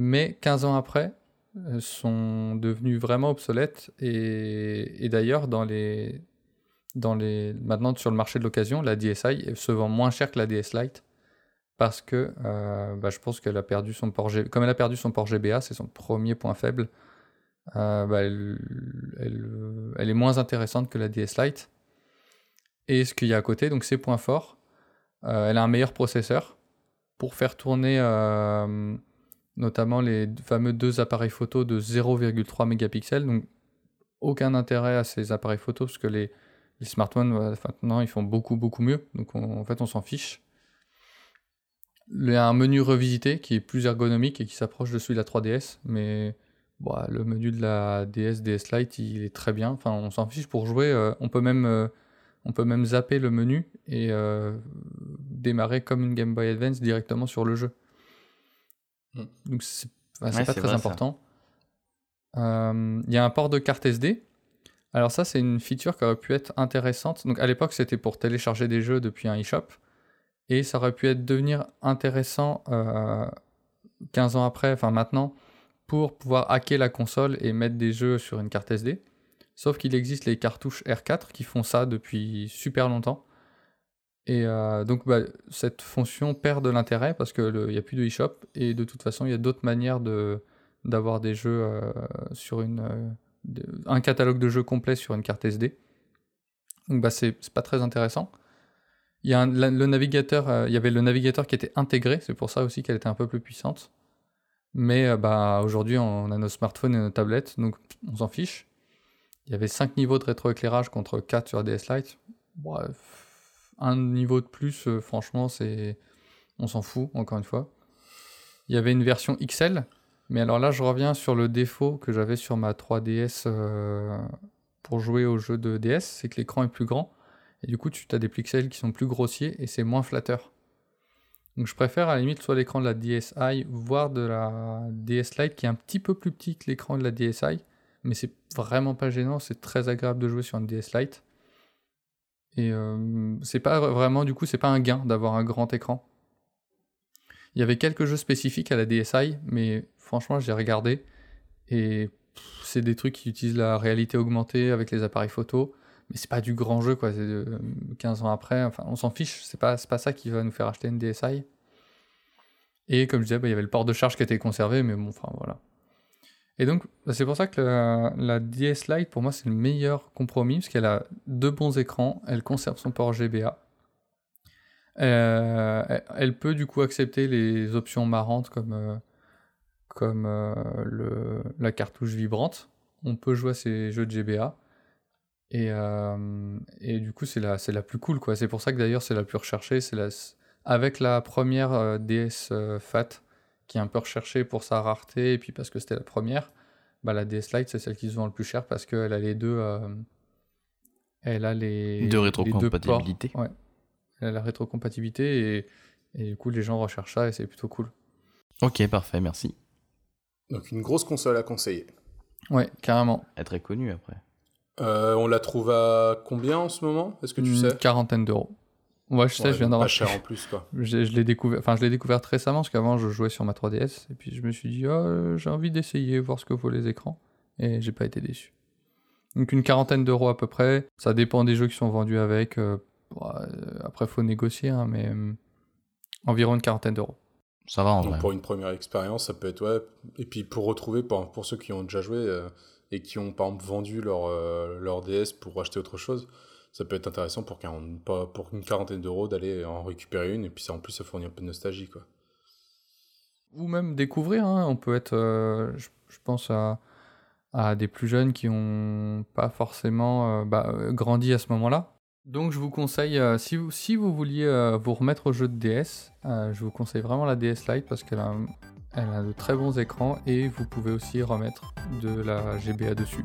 mais 15 ans après euh, sont devenus vraiment obsolètes. Et, d'ailleurs, maintenant sur le marché de l'occasion, la DSi se vend moins cher que la DS Lite parce que euh, bah, je pense qu'elle a perdu son port G- comme elle a perdu son port GBA, c'est son premier point faible. euh, bah, elle, est moins intéressante que la DS Lite. Et ce qu'il y a à côté, donc ses points forts, elle a un meilleur processeur pour faire tourner notamment les fameux deux appareils photo de 0,3 mégapixels. Donc aucun intérêt à ces appareils photo parce que les, smartphones maintenant ils font beaucoup beaucoup mieux. Donc on- en fait on s'en fiche. Il y a un menu revisité qui est plus ergonomique et qui s'approche de celui de la 3DS, mais le menu de la DS, DS Lite, il est très bien. Enfin, on s'en fiche pour jouer. euh, on peut même, euh, on peut même zapper le menu et euh, démarrer comme une Game Boy Advance directement sur le jeu.
Mm.
Donc c'est enfin, c'est
Ouais,
pas très
vrai,
important. Euh, Il y a un port de carte SD. Alors ça, c'est une feature qui aurait pu être intéressante. Donc à l'époque, c'était pour télécharger des jeux depuis un eShop. Et ça aurait pu être devenir intéressant euh, 15 ans après, enfin maintenant, pour pouvoir hacker la console et mettre des jeux sur une carte SD. Sauf qu'il existe les cartouches R4 qui font ça depuis super longtemps. Et euh, donc bah, cette fonction perd de l'intérêt parce qu'il n'y a plus de eShop et de toute façon il y a d'autres manières de, d'avoir des jeux euh, sur une, euh, un catalogue de jeux complet sur une carte SD. Donc bah, c'est, pas très intéressant. Il y a le navigateur, il y avait le navigateur qui était intégré, c'est pour ça aussi qu'elle était un peu plus puissante. Mais bah, aujourd'hui, on a nos smartphones et nos tablettes, donc on s'en fiche. Il y avait 5 niveaux de rétroéclairage contre 4 sur DS Lite. Bref, un niveau de plus, euh, franchement, c'est on s'en fout, encore une fois. Il y avait une version XL, mais alors là, je reviens sur le défaut que j'avais sur ma 3DS euh, pour jouer aux jeux de DS, c'est que l'écran est plus grand. Et du coup, tu as des pixels qui sont plus grossiers et c'est moins flatteur. Donc je préfère à la limite soit l'écran de la DSi, voire de la DS Lite qui est un petit peu plus petit que l'écran de la DSi, mais c'est vraiment pas gênant, c'est très agréable de jouer sur une DS Lite. Et euh, c'est pas vraiment, du coup, c'est pas un gain d'avoir un grand écran. Il y avait quelques jeux spécifiques à la DSi, mais franchement, j'ai regardé et c'est des trucs qui utilisent la réalité augmentée avec les appareils photo, mais c'est pas du grand jeu quoi. C'est euh, 15 ans après, enfin, on s'en fiche. C'est pas, c'est pas ça qui va nous faire acheter une DSi. Et comme je disais, bah, il y avait le port de charge qui était conservé, mais bon, enfin voilà. Et donc, bah, c'est pour ça que la, DS Lite, pour moi, c'est le meilleur compromis, parce qu'elle a deux bons écrans, elle conserve son port GBA. Euh, elle- peut du coup accepter les options marrantes comme, euh, comme euh, la cartouche vibrante. On peut jouer à ces jeux de GBA. Et, et du coup, c'est la, la plus cool. quoi. C'est pour ça que d'ailleurs, c'est la plus recherchée. La, avec la première DS FAT, qui est un peu recherchée pour sa rareté, et puis parce que c'était la première, bah, la DS Lite, c'est celle qui se vend le plus cher parce qu'elle a les deux. euh, elle a les.
De
les deux ports. Ouais. Elle a la rétrocompatibilité, et, et du coup, les gens recherchent ça, et c'est plutôt cool.
Ok, parfait, merci.
Donc une grosse console à conseiller.
Ouais, carrément.
Elle est très connue après.
Euh, on la trouve à combien en ce moment? Est-ce que tu
Une
sais?
quarantaine d'euros. Ouais, je sais,
Ouais,
je viens d'en
Pas
racheter.
cher en plus, quoi.
Je, je l'ai découvert, enfin, je l'ai découverte récemment parce qu'avant je jouais sur ma 3DS et puis je me suis dit euh, j'ai envie d'essayer voir ce que vaut les écrans et j'ai pas été déçu. Donc une quarantaine d'euros à peu près. Ça dépend des jeux qui sont vendus avec. euh, ouais, euh, après faut négocier, hein, mais euh, environ une quarantaine d'euros.
Ça va en
Donc
vrai.
pour une première expérience, ça peut être ouais. Et puis pour retrouver, pour, pour ceux qui ont déjà joué euh, et qui ont par exemple vendu leur, euh, leur DS pour acheter autre chose, ça peut être intéressant pour, qu'un- pas- pour une quarantaine d'euros d'aller en récupérer une. Et puis ça, en plus, ça fournit un peu de nostalgie, quoi.
Ou même découvrir. hein, On peut être, euh, je, pense à, à des plus jeunes qui ont pas forcément euh, bah, euh, grandi à ce moment-là. Donc je vous conseille, si, vous, si vous vouliez vous remettre au jeu de DS, je vous conseille vraiment la DS Lite parce qu'elle a, elle a de très bons écrans et vous pouvez aussi remettre de la GBA dessus.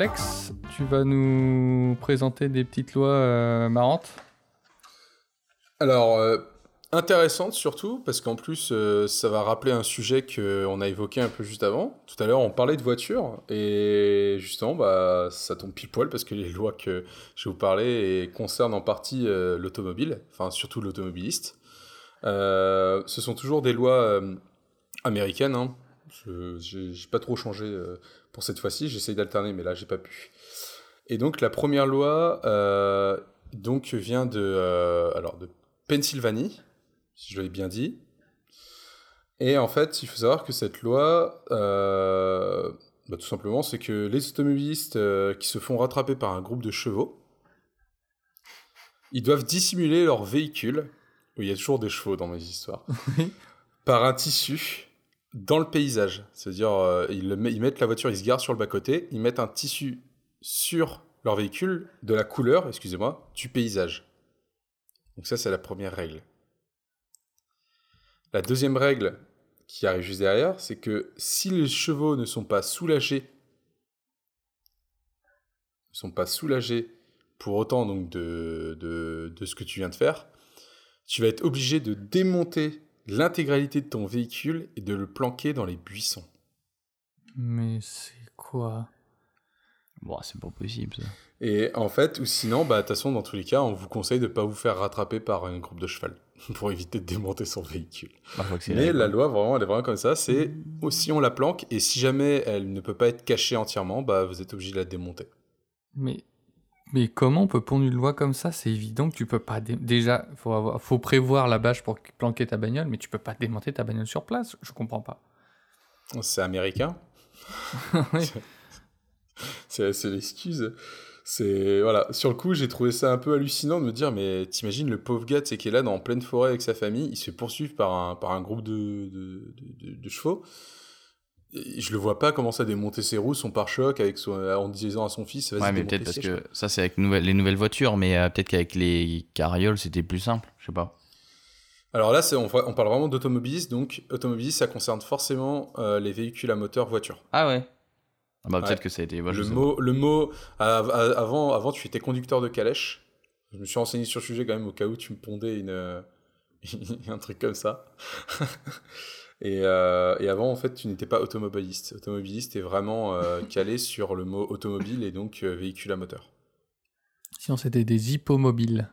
Alex, tu vas nous présenter des petites lois euh, marrantes?
Alors, euh, intéressante surtout, parce qu'en plus, euh, ça va rappeler un sujet qu'on a évoqué un peu juste avant. Tout à l'heure, on parlait de voitures, et justement, bah, ça tombe pile poil, parce que les lois que je vais vous parler concernent en partie l'automobile, enfin surtout l'automobiliste. Ce sont toujours des lois américaines, hein. Je j'ai pas trop changé pour cette fois-ci, j'essaye d'alterner, mais là, j'ai pas pu. Et donc, la première loi euh, donc, vient de, euh, alors, de Pennsylvanie, si je l'ai bien dit. Et en fait, il faut savoir que cette loi, euh, bah, tout simplement, c'est que les automobilistes qui se font rattraper par un groupe de chevaux, ils doivent dissimuler leur véhicule, où il y a toujours des chevaux dans mes histoires, par un tissu dans le paysage. C'est-à-dire, euh, ils, mettent la voiture, ils se garent sur le bas-côté, ils mettent un tissu sur leur véhicule de la couleur, excusez-moi, du paysage. Donc ça, c'est la première règle. La deuxième règle qui arrive juste derrière, c'est que si les chevaux ne sont pas soulagés, ne sont pas soulagés pour autant donc de, de ce que tu viens de faire, tu vas être obligé de démonter l'intégralité de ton véhicule et de le planquer dans les buissons.
Mais c'est quoi?
Bon, c'est pas possible ça.
Et en fait, ou sinon, bah, de toute façon, dans tous les cas, on vous conseille de ne pas vous faire rattraper par un groupe de cheval pour éviter de démonter son véhicule.
Bah,
Mais la loi, vraiment, elle est vraiment comme ça. C'est aussi on la planque et si jamais elle ne peut pas être cachée entièrement, bah, vous êtes obligé de la démonter.
Mais, mais comment on peut pondre une loi comme ça? C'est évident que tu peux pas. dé- Déjà, faut avoir, faut prévoir la bâche pour planquer ta bagnole, mais tu peux pas démonter ta bagnole sur place. Je comprends pas.
C'est américain.
Oui.
c'est c'est l'excuse. C'est voilà, sur le coup, j'ai trouvé ça un peu hallucinant de me dire mais t'imagines le pauvre gars, sais, qui est là dans en pleine forêt avec sa famille, il se fait poursuivre par un par un groupe de de, de, de- de chevaux. Je le vois pas commencer à démonter ses roues, son pare-choc avec son, en disant à son fils vas-y
Ouais, mais peut-être parce
sièges,
que ça, c'est avec nouvelle- les nouvelles voitures, mais euh, peut-être qu'avec les carrioles, c'était plus simple. Je sais pas.
Alors là, on, on parle vraiment d'automobilistes, donc automobiliste, ça concerne forcément euh, les véhicules à moteur voiture.
Ah ouais ah bah, Peut-être
Ouais.
que ça a été.
le, mot, le mot, avant, avant, tu étais conducteur de calèche. Je me suis renseigné sur le sujet quand même au cas où tu me pondais une, euh, un truc comme ça. et, euh, et avant, en fait, tu n'étais pas automobiliste. Automobiliste est vraiment euh, calé sur le mot automobile et donc euh, véhicule à moteur.
Sinon, c'était des hippomobiles.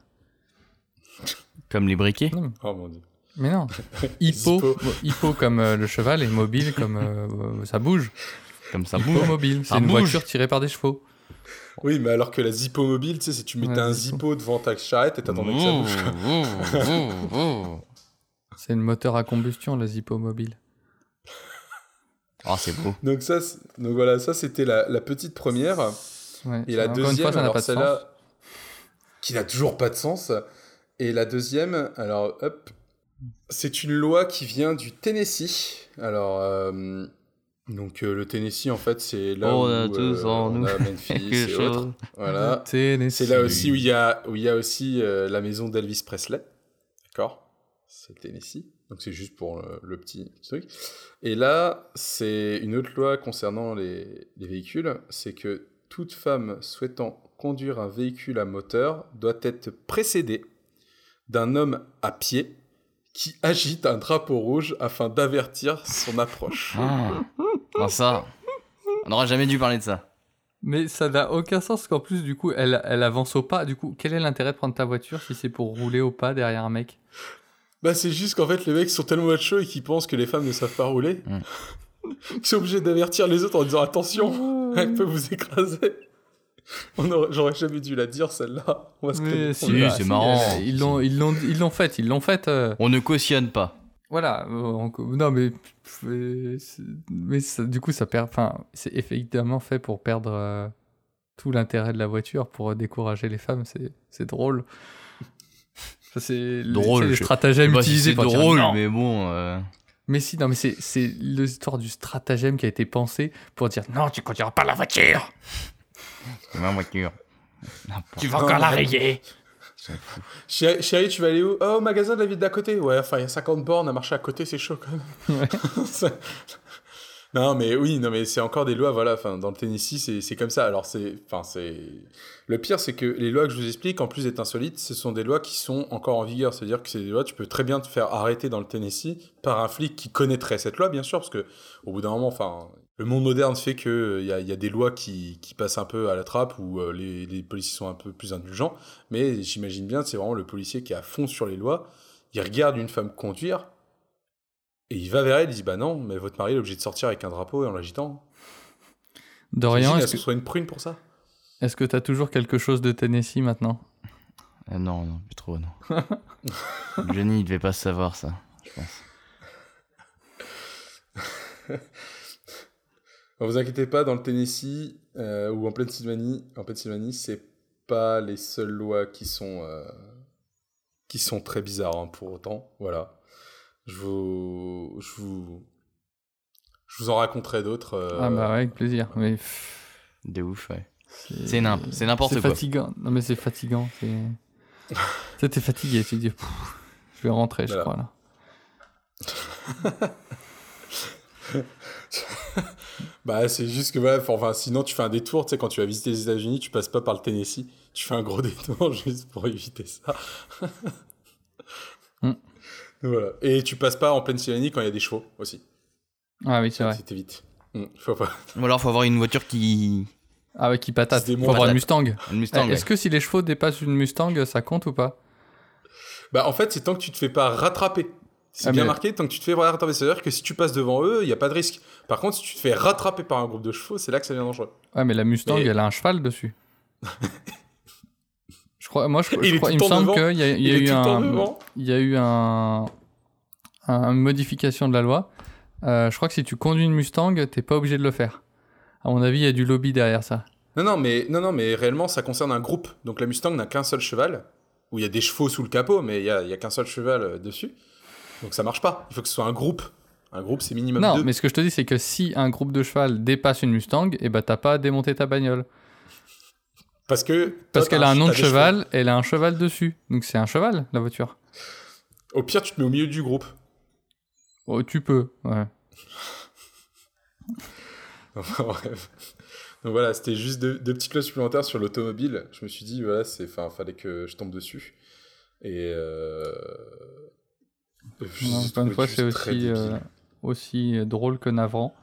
Comme les briquets
Oh mon dieu.
Mais non. Hippo,
Zippo.
hippo comme euh, le cheval et mobile comme ça bouge.
Comme ça bouge.
Hippomobile, c'est une
bouge.
voiture tirée par des chevaux.
Oui, mais alors que la Zippo mobile, tu sais, si tu mettais
Ouais,
un
Zippo.
Zippo devant ta charrette et t'attendais que ça bouge.
C'est une moteur à combustion, la hippomobile.
Ah, c'est beau.
Donc ça, donc voilà, ça c'était la, la petite première.
Ouais,
Et la deuxième,
fois,
alors celle-là, qui n'a toujours pas de sens. Et la deuxième, alors hop, c'est une loi qui vient du Tennessee. Alors, euh, donc euh, le Tennessee, en fait, c'est là
On
où
a tous
euh,
en
on
nous
a Memphis et autres. Voilà.
Tennessee.
C'est là aussi où il y a, où il y a aussi euh, la maison d'Elvis Presley. D'accord C'est le Tennessee. Donc c'est juste pour le, le petit truc. Et là, c'est une autre loi concernant les, les véhicules. C'est que toute femme souhaitant conduire un véhicule à moteur doit être précédée d'un homme à pied qui agite un drapeau rouge afin d'avertir son approche.
Ah. Ah, ça. On n'aura jamais dû parler de ça.
Mais ça n'a aucun sens parce qu'en plus, du coup, elle, elle avance au pas. Du coup, quel est l'intérêt de prendre ta voiture si c'est pour rouler au pas derrière un mec?
Bah, c'est juste qu'en fait, les mecs sont tellement machos et qu'ils pensent que les femmes ne savent pas rouler.
Mm.
Ils sont obligés d'avertir les autres en disant attention, elle peut vous écraser. J'aurais jamais dû la dire celle-là. On va se
Mais
connaître.
si,
Oui, c'est marrant.
euh, Ils l'ont, ils l'ont, ils l'ont fait, ils l'ont fait. euh,
On ne cautionne pas.
Voilà. euh, on- non, mais, mais, c'est- mais ça- du coup, ça perd. Enfin, c'est effectivement fait pour perdre euh, tout l'intérêt de la voiture, pour euh, décourager les femmes. C'est, c'est drôle. Ça, c'est
Drôle,
les
je-
stratagèmes utilisés
c'est
dire
drôle,
non.
mais bon. euh,
Mais si, non, mais c'est, c'est l'histoire du stratagème qui a été pensé pour dire non, tu conduiras pas la voiture,
C'est ma voiture.
tu vas encore la rayer.
Chérie, chérie, tu vas aller où? Oh, au magasin de la ville d'à côté. Ouais, enfin, il y a 50 bornes à marcher à côté, c'est chaud quand même. Ça- non, mais oui, non, mais c'est encore des lois, voilà. Enfin, dans le Tennessee, c'est comme ça. Alors, c'est. Enfin, c'est. Le pire, c'est que les lois que je vous explique, en plus d'être insolites, ce sont des lois qui sont encore en vigueur. C'est-à-dire que c'est lois, tu peux très bien te faire arrêter dans le Tennessee par un flic qui connaîtrait cette loi, bien sûr, parce que au bout d'un moment, enfin, le monde moderne fait que il y a, il y a des lois qui, qui passent un peu à la trappe où euh, les, les policiers sont un peu plus indulgents. Mais j'imagine bien, c'est vraiment le policier qui est à fond sur les lois. Il regarde une femme conduire et il va vers elle. Il dit Bah non, mais votre mari est obligé de sortir avec un drapeau et en l'agitant.
Dorian, est-ce que
se soit une prune pour ça?
Est-ce que t'as toujours quelque chose de Tennessee maintenant?
Euh, non, non, plus trop, non. Johnny, il devait pas savoir ça, je pense.
Ne vous inquiétez pas, dans le Tennessee euh, ou en Pennsylvanie, en Pennsylvanie, c'est pas les seules lois qui sont euh, qui sont très bizarres hein, pour autant. Voilà. Je vous je vous je vous en raconterai d'autres. euh,
Ah bah ouais, avec plaisir. Mais pff,
De ouf, ouais. C'est nimp- c'est n'importe
c'est
quoi.
fatigant. Non mais c'est fatigant. C'est. tu sais, t'es fatigué. Tu te dis, pff, je vais rentrer, je crois là.
Bah, c'est juste que voilà, enfin, sinon tu fais un détour, tu sais, quand tu vas visiter les États-Unis, tu passes pas par le Tennessee, tu fais un gros détour juste pour éviter ça.
Hmm.
Voilà. Et tu passes pas en Pennsylvanie quand il y a des chevaux aussi.
Ah oui, c'est vrai.
C'était vite. Hmm, Faut pas.
Ou alors, faut avoir une voiture qui.
Ah ouais, qui patate.
Qui
Faut avoir une. Mustang.
Une Mustang.
Eh, Est-ce que si les chevaux dépassent une Mustang, ça compte ou pas?
Bah, en fait, c'est tant que tu te fais pas rattraper. C'est
Ah,
bien
mais-
marqué, tant que tu te fais pas rattraper. C'est-à-dire que si tu passes devant eux, il n'y a pas de risque. Par contre, si tu te fais rattraper par un groupe de chevaux, c'est là que ça devient dangereux.
Ouais, mais la Mustang,
Mais-
elle a un cheval dessus. je crois, moi, je, je
Il
crois, il me semble qu'il y a, y eu un,
devant.
il y a eu un, un- une modification de la loi. Euh, je crois que si tu conduis une Mustang, t'es pas obligé de le faire. À mon avis, il y a du lobby derrière ça.
Non, non, mais, non, non, mais réellement, ça concerne un groupe. Donc la Mustang n'a qu'un seul cheval, où il y a des chevaux sous le capot, mais il n'y a, qu'un seul cheval euh, dessus. Donc ça marche pas. Il faut que ce soit un groupe. Un groupe, c'est minimum
Non,
deux.
mais ce que je te dis, c'est que si un groupe de cheval dépasse une Mustang, et bah t'as pas à démonter ta bagnole.
Parce que.
Parce qu'elle a un nom de cheval, elle a un cheval dessus. Donc c'est un cheval, la voiture.
Au pire, tu te mets au milieu du groupe.
Oh, tu peux, ouais.
Enfin, bref. Donc voilà, c'était juste deux, deux petites supplémentaires sur l'automobile. Je me suis dit, voilà, c'est, enfin, fallait que je tombe dessus. Et. Euh...
Non, une fois, c'est aussi, euh, aussi drôle que navrant.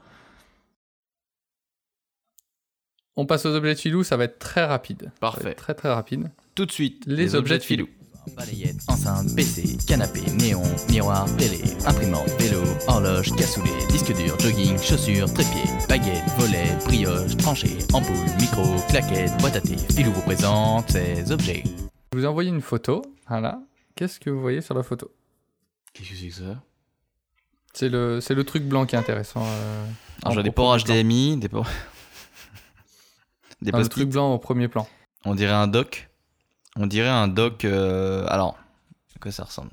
On passe aux objets de filou, ça va être très rapide.
Parfait.
Très très rapide.
Tout de suite,
Les objets de filou.
Balayette, enceinte, PC, canapé, néon, miroir, télé, imprimante, vélo, horloge, cassoulet, disque dur, jogging, chaussures, trépied, baguette, volet, brioche, tranchée, ampoule, micro, claquette, boîte à thé. Filou vous présente ces objets.
Je vous ai envoyé une photo. Voilà. Qu'est-ce que vous voyez sur la photo?
Qu'est-ce que c'est que ça?
C'est le, c'est le truc blanc qui est intéressant. euh,
Alors,
en
j'ai des ports. HDMI, des ports. des post-it.
truc blanc au premier plan.
On dirait un dock. On dirait un dock. euh, Alors, à quoi ça ressemble?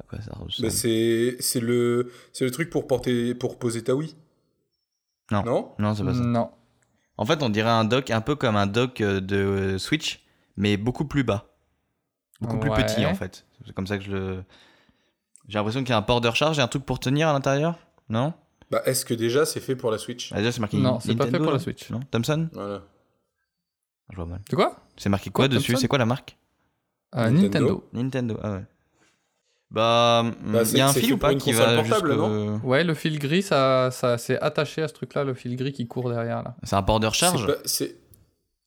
À quoi ça ressemble?
Bah, c'est, le, c'est le truc pour, porter, pour poser ta Wii.
Non.
Non?
Non, c'est pas ça.
Non.
En fait, on dirait un dock un peu comme un dock euh, de euh, Switch, mais beaucoup plus bas. Beaucoup plus petit en fait. C'est comme ça que je le. J'ai l'impression qu'il y a un port de recharge et un truc pour tenir à l'intérieur? Non?
Bah, est-ce que déjà c'est fait pour la Switch
Ah, Déjà, c'est marqué
Non, c'est pas fait pour la
là
Switch.
Non Thomson
Voilà.
Je vois mal.
C'est quoi
C'est marqué quoi,
Quoi,
dessus
Thomson
C'est quoi la marque
Euh,
Nintendo.
Nintendo.
Nintendo, ah ouais. Bah,
Bah,
il y a un
c'est-
fil
fait
ou
pour
pas
une
qui
console
va
portable,
jusqu'au-
Ouais, le fil gris, ça, ça c'est attaché à ce truc-là, le fil gris qui court derrière là.
C'est un port de recharge
C'est pas- c'est-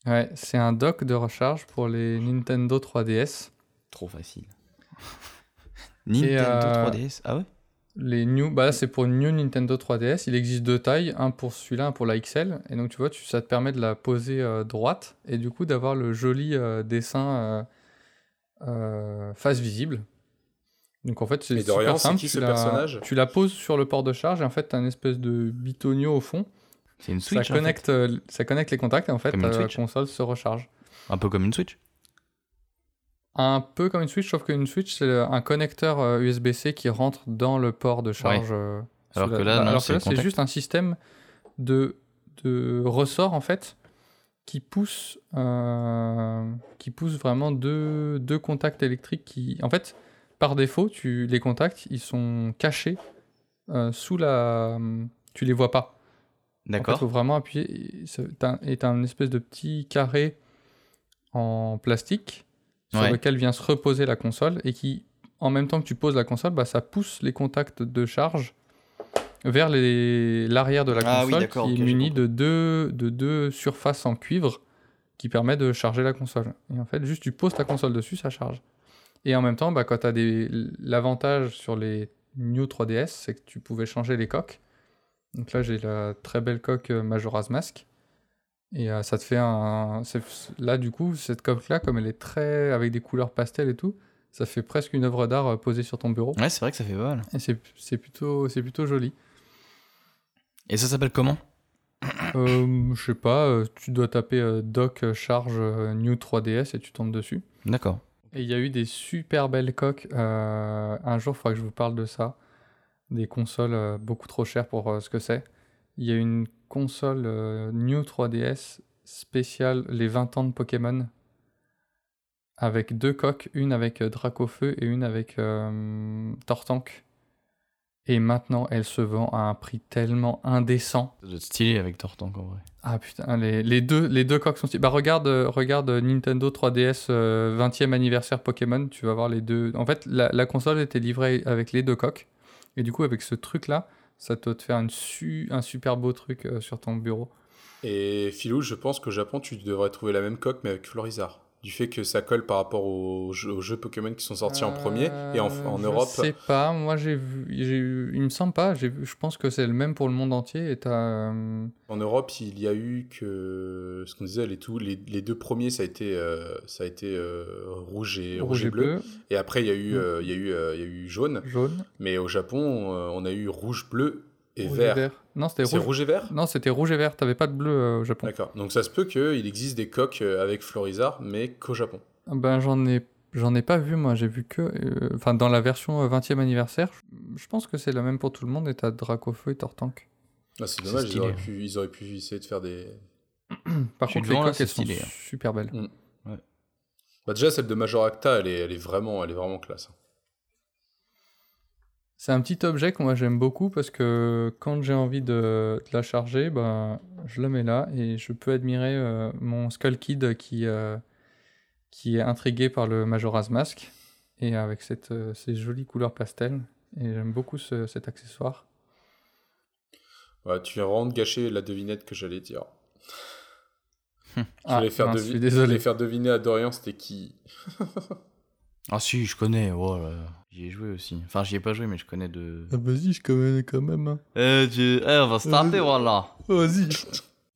Ouais, c'est un dock de recharge pour les Nintendo 3DS.
Trop facile. Nintendo
euh,
3DS Ah ouais
Les new, bah là, c'est pour une New Nintendo 3DS. Il existe deux tailles, un pour celui-là, un pour la XL. Et donc tu vois, tu, ça te permet de la poser euh, droite et du coup d'avoir le joli euh, dessin euh, euh, face visible. Donc en fait, c'est super simple.
qui
tu
ce
la-
personnage?
Tu la poses sur le port de charge et en fait, tu as un espèce de bitonio au fond.
C'est une
Ça
Switch en fait.
connecte, ça connecte les contacts et en fait,
une
euh, la
Switch.
console se recharge.
Un peu comme une Switch.
Un peu comme une Switch, sauf qu'une Switch, c'est un connecteur euh, USB-C qui rentre dans le port de charge. euh,
Alors
sous
que
la-
là,
bah,
non,
alors
c'est
que là, c'est juste un système de, de ressort, en fait, qui pousse, euh, qui pousse vraiment deux, deux contacts électriques qui... En fait, par défaut, tu, les contacts, ils sont cachés euh, sous la... Tu les vois pas. En fait,
D'accord.
faut vraiment appuyer. Tu as une espèce de petit carré en plastique sur
Ouais.
lequel vient se reposer la console et qui, en même temps que tu poses la console, bah, ça pousse les contacts de charge vers l'arrière de la
Ah
console qui est muni de deux, de deux surfaces en cuivre qui permet de charger la console. Et en fait, juste tu poses ta console dessus, ça charge. Et en même temps, bah, quand tu as l'avantage sur les New 3DS, c'est que tu pouvais changer les coques. Donc là, j'ai la très belle coque euh, Majora's Mask. Et euh, ça te fait un. Là, du coup, cette coque-là, comme elle est très. avec des couleurs pastel et tout, ça fait presque une œuvre d'art euh, posée sur ton bureau.
Ouais, c'est vrai que ça fait pas mal.
Et c'est plutôt, plutôt joli.
Et ça s'appelle comment?
Euh, je sais pas, euh, tu dois taper euh, charge New 3DS et tu tombes dessus.
D'accord.
Et il y a eu des super belles coques. euh, un jour, il faudra que je vous parle de ça. Des consoles beaucoup trop chères pour ce que c'est. Il y a une console euh, New 3DS spéciale les 20 ans de Pokémon. Avec deux coques, une avec euh, Dracofeu et une avec euh, Tortank. Et maintenant, elle se vend à un prix tellement indécent.
Ça doit être stylé avec Tortank en vrai.
Ah putain, les, les deux, les deux coques sont stylées. Bah regarde, regarde Nintendo 3DS euh, 20e anniversaire Pokémon, tu vas voir les deux. En fait, la, la console était livrée avec les deux coques. Et du coup, avec ce truc-là, ça doit te faire un super beau truc euh, sur ton bureau.
Et Philou, je pense qu'au Japon, tu devrais trouver la même coque, mais avec Florizard. Du fait que ça colle par rapport aux jeux, aux jeux Pokémon qui sont sortis en premier. Et en, en
Euh, je
Europe,
sais pas, moi j'ai vu, j'ai eu- il me semble pas, j'ai vu- je pense que c'est le même pour le monde entier. Et euh,
en Europe, il y a eu que ce qu'on disait, les, tout, les, les deux premiers, ça a été, euh, ça a été euh, rouge et rouge, et bleu. Et après, il y a eu, il y a eu, il y a eu jaune.
jaune.
Mais au Japon, on a eu rouge, bleu et
Rouge et
vert.
vert. Non, c'était
C'est
rouge.
rouge et vert?
Non, c'était rouge et vert. T'avais pas de bleu euh, au Japon.
D'accord. Donc ça se peut qu'il existe des coques euh, avec Florizard, mais qu'au Japon.
Ben j'en ai j'en ai pas vu moi, j'ai vu que euh, enfin dans la version euh, 20e anniversaire, je- pense que c'est la même pour tout le monde et t'as Dracofeu et Tortank.
Ah, c'est dommage, ils auraient, pu, ils auraient pu essayer de faire des.
Par contre
devant,
les coques elles sont
hein.
super belles.
Bah, déjà, celle de Major Acta, elle est, elle est, vraiment, elle est vraiment classe.
C'est un petit objet que moi j'aime beaucoup parce que quand j'ai envie de, de la charger, ben je la mets là et je peux admirer euh, mon Skull Kid qui euh, qui est intrigué par le Majora's Mask et avec cette, euh, ces jolies couleurs pastel et j'aime beaucoup ce- cet accessoire.
Ouais, tu viens vraiment de gâcher la devinette que j'allais dire. Je
Ah,
faire,
mince,
devi-
je suis
je
désolé.
voulais faire deviner à Dorian c'était qui.
Ah si, je connais. Oh là là. J'y ai joué aussi. Enfin, j'y ai pas joué, mais je connais de.
vas-y, je connais quand même. hein.
Euh, tu... eh, on va se taper, voilà.
Vas-y.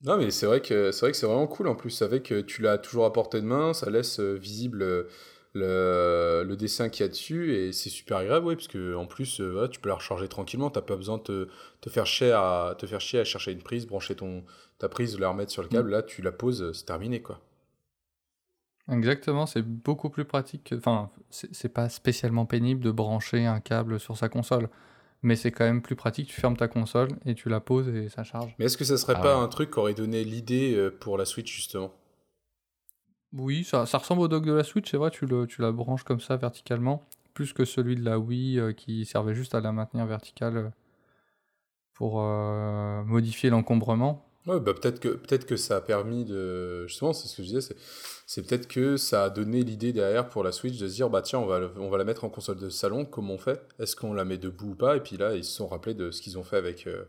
Non, mais c'est vrai que c'est vrai que c'est vraiment cool en plus. Avec euh, tu l'as toujours à portée de main, ça laisse euh, visible euh, le, le dessin qu'il y a dessus et c'est super agréable, oui, parce que en plus, euh, voilà, tu peux la recharger tranquillement. T'as pas besoin de te, te faire chier à te faire chier à chercher une prise, brancher ton ta prise, la remettre sur le câble. Là, tu la poses, euh, c'est terminé, quoi.
Exactement, c'est beaucoup plus pratique. que- Enfin, c'est pas spécialement pénible de brancher un câble sur sa console, mais c'est quand même plus pratique. Tu fermes ta console et tu la poses et ça charge.
Mais est-ce que ça serait
Ah
pas
ouais.
un truc qui aurait donné l'idée euh, pour la Switch justement?
Oui, ça, ça ressemble au dock de la Switch, c'est vrai, tu, le, tu la branches comme ça verticalement, plus que celui de la Wii euh, qui servait juste à la maintenir verticale euh, pour euh, modifier l'encombrement.
Ouais, bah peut-être que peut-être que ça a permis de justement, c'est ce que je disais, c'est peut-être que ça a donné l'idée derrière pour la Switch de se dire bah tiens, on va le- on va la mettre en console de salon, comment on fait? Est-ce qu'on la met debout ou pas? Et puis là, ils se sont rappelés de ce qu'ils ont fait avec euh,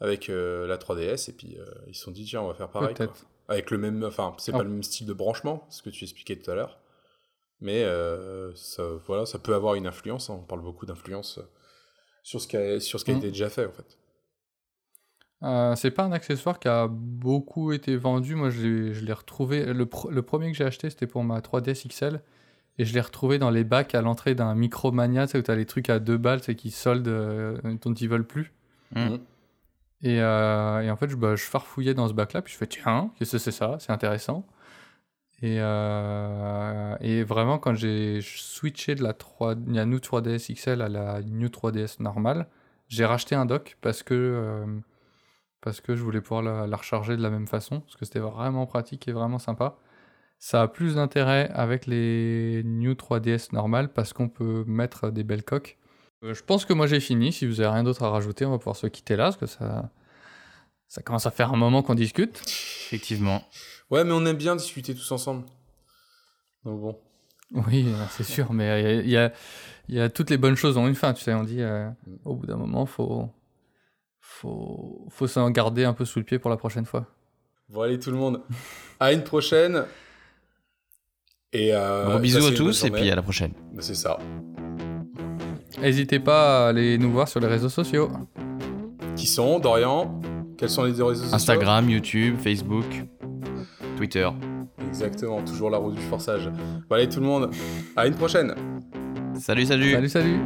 avec euh, la 3DS et puis euh, ils se sont dit tiens, on va faire pareil quoi. Avec le même enfin, c'est
Oh.
pas le même style de branchement, ce que tu expliquais tout à l'heure. Mais ça voilà, ça peut avoir une influence, hein. on parle beaucoup d'influence sur ce qui a sur ce qui a
Mm.
été déjà fait en fait.
Euh, c'est pas un accessoire qui a beaucoup été vendu. Moi, je l'ai je l'ai retrouvé. Le, pr- le premier que j'ai acheté, c'était pour ma 3DS XL. Et je l'ai retrouvé dans les bacs à l'entrée d'un Micromania, tu sais, où t'as les trucs à deux balles, c'est qui soldent, euh, dont ils veulent plus.
Mm.
Et, euh, et en fait, je, bah, je farfouillais dans ce bac-là, puis je fais tiens, qu'est-ce que c'est ça? C'est intéressant. Et, euh, et vraiment, quand j'ai switché de la 3, la New 3DS XL à la New 3DS normale, j'ai racheté un dock parce que, euh, parce que je voulais pouvoir la, la recharger de la même façon, parce que c'était vraiment pratique et vraiment sympa. Ça a plus d'intérêt avec les New 3DS normales parce qu'on peut mettre des belles coques. Euh, je pense que moi j'ai fini. Si vous avez rien d'autre à rajouter, on va pouvoir se quitter là parce que ça, ça commence à faire un moment qu'on discute.
Effectivement.
Ouais, mais on aime bien discuter tous ensemble. Donc bon.
Oui, c'est sûr, mais il y a, il y a toutes les bonnes choses ont une fin, tu sais. On dit euh, au bout d'un moment, faut, faut, faut s'en garder un peu sous le pied pour la prochaine fois.
Bon, allez tout le monde. À une prochaine. Et euh,
Gros bisous à tous et puis à la prochaine.
Bah, C'est ça.
N'hésitez pas à aller nous voir sur les réseaux sociaux.
Qui sont, Dorian? Quels sont les réseaux sociaux?
Instagram, YouTube, Facebook, Twitter.
Exactement, toujours la roue du forçage. Bon, allez tout le monde. À une prochaine.
Salut, salut.
Salut, salut